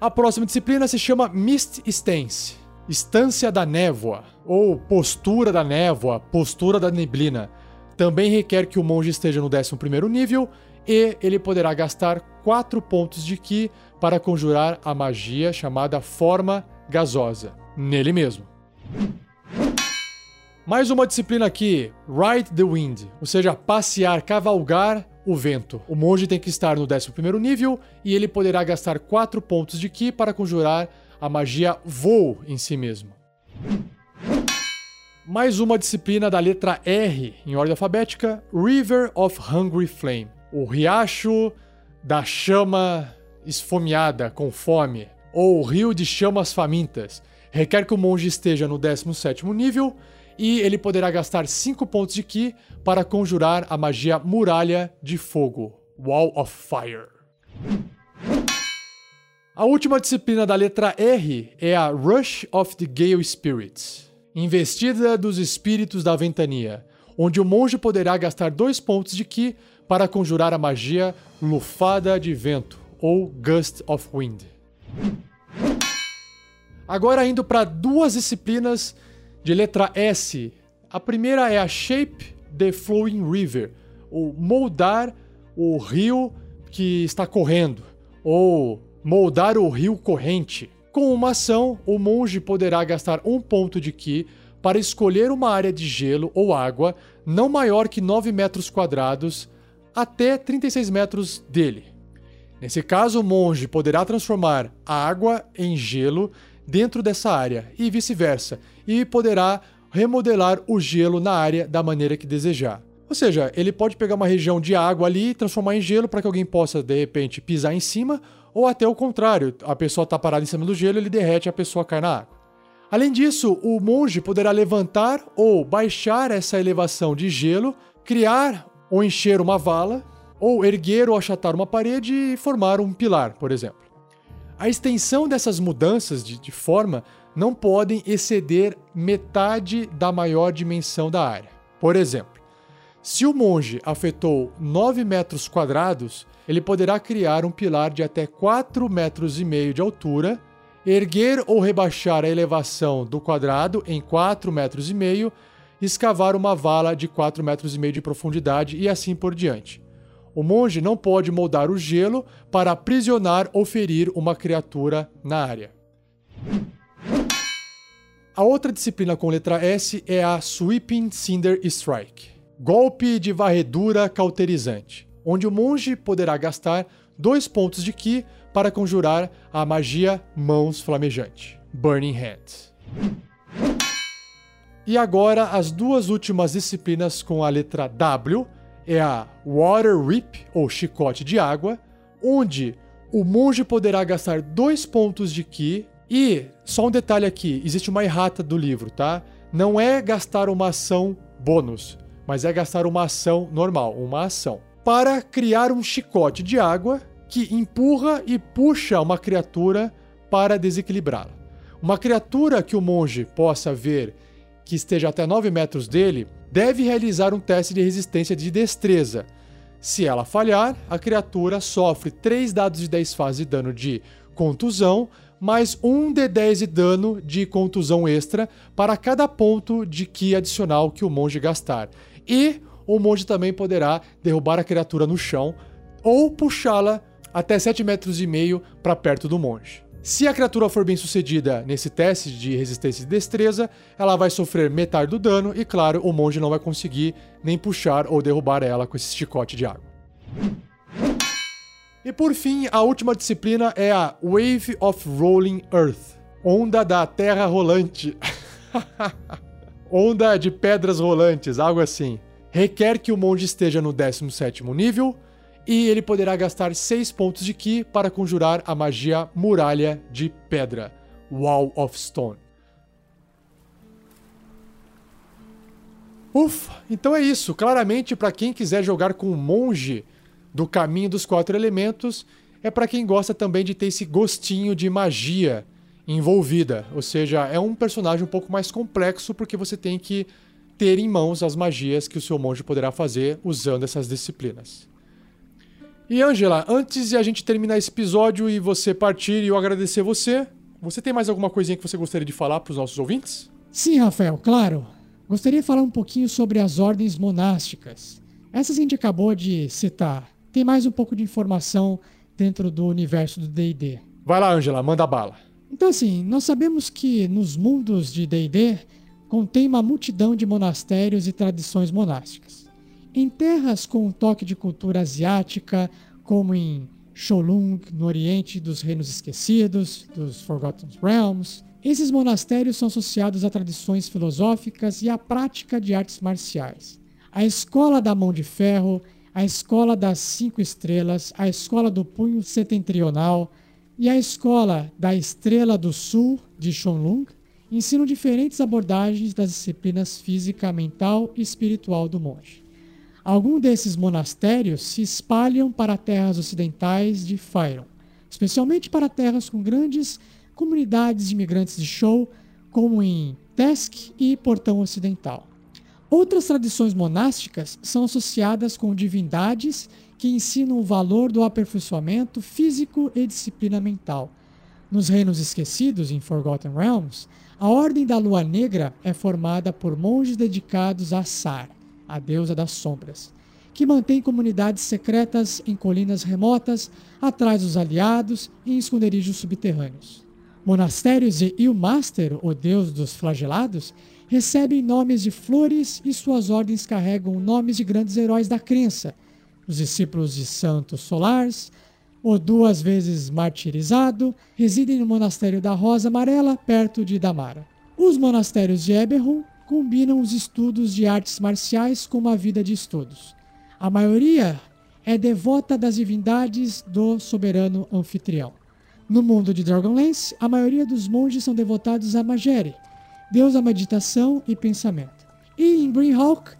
A próxima disciplina se chama Mist Stance, Estância da Névoa, ou Postura da Névoa, Postura da Neblina. Também requer que o monge esteja no 11 nível e ele poderá gastar 4 pontos de Ki para conjurar a magia chamada Forma Gasosa, nele mesmo. Mais uma disciplina aqui, Ride the Wind, ou seja, passear, cavalgar o vento. O monge tem que estar no 11 nível e ele poderá gastar 4 pontos de Ki para conjurar a magia Voo em si mesmo. Mais uma disciplina da letra R, em ordem alfabética, River of Hungry Flame. O riacho da chama esfomeada, com fome, ou rio de chamas famintas. Requer que o monge esteja no 17 nível e ele poderá gastar 5 pontos de Ki para conjurar a magia Muralha de Fogo, Wall of Fire. A última disciplina da letra R é a Rush of the Gale Spirits, Investida dos Espíritos da Ventania, onde o monge poderá gastar 2 pontos de Ki para conjurar a magia Lufada de Vento, ou Gust of Wind. Agora indo para duas disciplinas de letra S. A primeira é a Shape the Flowing River, ou moldar o rio que está correndo, ou moldar o rio corrente. Com uma ação, o monge poderá gastar um ponto de Ki para escolher uma área de gelo ou água não maior que 9 metros quadrados até 36 metros dele. Nesse caso, o monge poderá transformar a água em gelo dentro dessa área e vice-versa, e poderá remodelar o gelo na área da maneira que desejar. Ou seja, ele pode pegar uma região de água ali e transformar em gelo para que alguém possa, de repente, pisar em cima, ou até o contrário, a pessoa está parada em cima do gelo, ele derrete e a pessoa cai na água. Além disso, o monge poderá levantar ou baixar essa elevação de gelo, criar ou encher uma vala, ou erguer ou achatar uma parede e formar um pilar, por exemplo. A extensão dessas mudanças de, de forma não podem exceder metade da maior dimensão da área. Por exemplo, se o monge afetou 9 metros quadrados, ele poderá criar um pilar de até 4 metros e meio de altura, erguer ou rebaixar a elevação do quadrado em 4 metros e meio, escavar uma vala de 4 metros e meio de profundidade e assim por diante. O monge não pode moldar o gelo para aprisionar ou ferir uma criatura na área. A outra disciplina com letra S é a Sweeping Cinder Strike golpe de varredura cauterizante, onde o monge poderá gastar dois pontos de Ki para conjurar a magia Mãos Flamejante Burning Hands. E agora as duas últimas disciplinas com a letra W é a Water Rip, ou chicote de água, onde o monge poderá gastar dois pontos de Ki. E, só um detalhe aqui, existe uma errata do livro, tá? Não é gastar uma ação bônus, mas é gastar uma ação normal, uma ação, para criar um chicote de água que empurra e puxa uma criatura para desequilibrá-la. Uma criatura que o monge possa ver que esteja até 9 metros dele deve realizar um teste de resistência de destreza. Se ela falhar, a criatura sofre 3 dados de 10 fases de dano de contusão, mais 1 de 10 de dano de contusão extra para cada ponto de ki adicional que o monge gastar. E o monge também poderá derrubar a criatura no chão ou puxá-la até 7 metros e meio para perto do monge. Se a criatura for bem sucedida nesse teste de resistência e destreza, ela vai sofrer metade do dano e, claro, o monge não vai conseguir nem puxar ou derrubar ela com esse chicote de água. E por fim, a última disciplina é a Wave of Rolling Earth Onda da Terra Rolante. Onda de pedras rolantes, algo assim. Requer que o monge esteja no 17º nível e ele poderá gastar 6 pontos de Ki para conjurar a magia Muralha de Pedra, Wall of Stone. Ufa, então é isso. Claramente, para quem quiser jogar com o monge do caminho dos quatro elementos, é para quem gosta também de ter esse gostinho de magia envolvida. Ou seja, é um personagem um pouco mais complexo porque você tem que ter em mãos as magias que o seu monge poderá fazer usando essas disciplinas. E Angela, antes de a gente terminar esse episódio e você partir e eu agradecer você, você tem mais alguma coisinha que você gostaria de falar para os nossos ouvintes? Sim, Rafael, claro. Gostaria de falar um pouquinho sobre as ordens monásticas. Essas a gente acabou de citar. Tem mais um pouco de informação dentro do universo do D&D. Vai lá, Angela, manda bala. Então assim, nós sabemos que nos mundos de D&D contém uma multidão de monastérios e tradições monásticas. Em terras com um toque de cultura asiática, como em Sholung, no Oriente dos Reinos Esquecidos, dos Forgotten Realms, esses monastérios são associados a tradições filosóficas e à prática de artes marciais. A escola da mão de ferro, a escola das cinco estrelas, a escola do punho setentrional e a escola da estrela do sul de Shonlung ensinam diferentes abordagens das disciplinas física, mental e espiritual do monge. Alguns desses monastérios se espalham para terras ocidentais de Fyron, especialmente para terras com grandes comunidades de imigrantes de show, como em Tesk e Portão Ocidental. Outras tradições monásticas são associadas com divindades que ensinam o valor do aperfeiçoamento físico e disciplina mental. Nos Reinos Esquecidos, em Forgotten Realms, a Ordem da Lua Negra é formada por monges dedicados a Sar, a deusa das sombras, que mantém comunidades secretas em colinas remotas, atrás dos aliados e em esconderijos subterrâneos. Monastérios de Ilmaster, o deus dos flagelados, recebem nomes de flores e suas ordens carregam nomes de grandes heróis da crença. Os discípulos de Santos Solars, o duas vezes martirizado, residem no monastério da Rosa Amarela, perto de Damara. Os monastérios de Eberron combinam os estudos de artes marciais com uma vida de estudos. A maioria é devota das divindades do soberano anfitrião. No mundo de Dragonlance, a maioria dos monges são devotados a Magere, deus da meditação e pensamento. E em Greenhawk,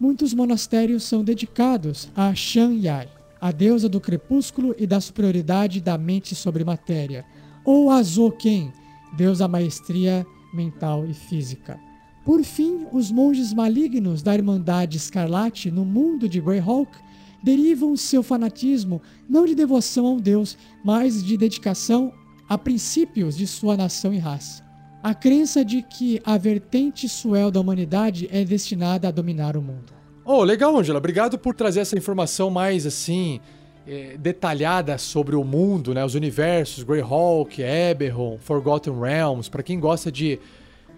muitos monastérios são dedicados a Shan Yai, a deusa do crepúsculo e da superioridade da mente sobre matéria, ou a Zoken, deus da maestria mental e física. Por fim, os monges malignos da Irmandade Escarlate no mundo de Greyhawk derivam seu fanatismo não de devoção a um Deus, mas de dedicação a princípios de sua nação e raça. A crença de que a vertente suel da humanidade é destinada a dominar o mundo. Oh, legal, Angela. Obrigado por trazer essa informação mais assim é, detalhada sobre o mundo, né? Os universos, Greyhawk, Eberron, Forgotten Realms. Para quem gosta de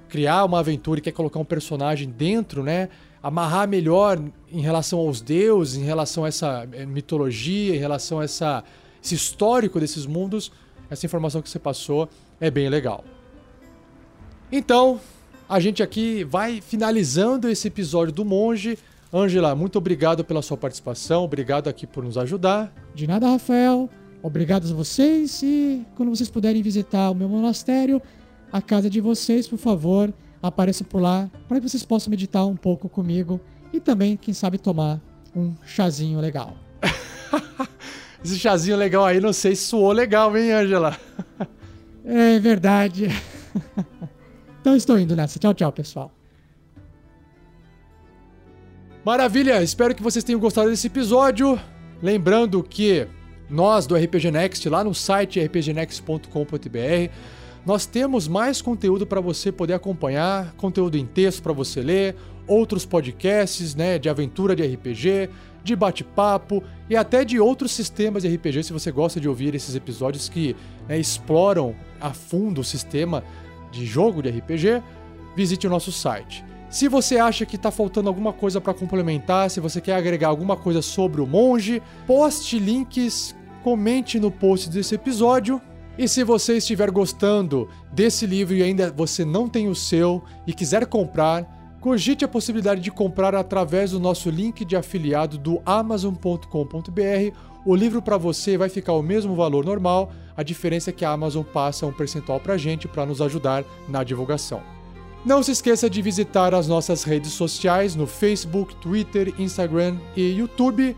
criar uma aventura e quer colocar um personagem dentro, né? amarrar melhor em relação aos deuses, em relação a essa eh, mitologia, em relação a essa, esse histórico desses mundos, essa informação que você passou é bem legal. Então, a gente aqui vai finalizando esse episódio do Monge. Angela, muito obrigado pela sua participação, obrigado aqui por nos ajudar. De nada, Rafael. Obrigado a vocês e quando vocês puderem visitar o meu monastério, a casa de vocês, por favor, apareça por lá para que vocês possam meditar um pouco comigo e também, quem sabe, tomar um chazinho legal. Esse chazinho legal aí, não sei se suou legal, hein, Angela? é verdade. então estou indo nessa. Tchau, tchau, pessoal. Maravilha, espero que vocês tenham gostado desse episódio. Lembrando que nós do RPG Next, lá no site rpgnext.com.br, nós temos mais conteúdo para você poder acompanhar, conteúdo em texto para você ler, outros podcasts, né, de aventura de RPG, de bate-papo e até de outros sistemas de RPG, se você gosta de ouvir esses episódios que né, exploram a fundo o sistema de jogo de RPG, visite o nosso site. Se você acha que está faltando alguma coisa para complementar, se você quer agregar alguma coisa sobre o monge, poste links, comente no post desse episódio e se você estiver gostando desse livro e ainda você não tem o seu e quiser comprar, cogite a possibilidade de comprar através do nosso link de afiliado do amazon.com.br. O livro para você vai ficar o mesmo valor normal, a diferença é que a Amazon passa um percentual para a gente para nos ajudar na divulgação. Não se esqueça de visitar as nossas redes sociais no Facebook, Twitter, Instagram e YouTube.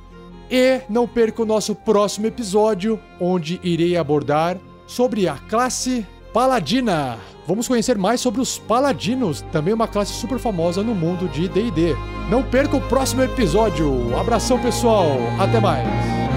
E não perca o nosso próximo episódio, onde irei abordar sobre a classe Paladina. Vamos conhecer mais sobre os Paladinos, também uma classe super famosa no mundo de D&D. Não perca o próximo episódio. Abração, pessoal. Até mais.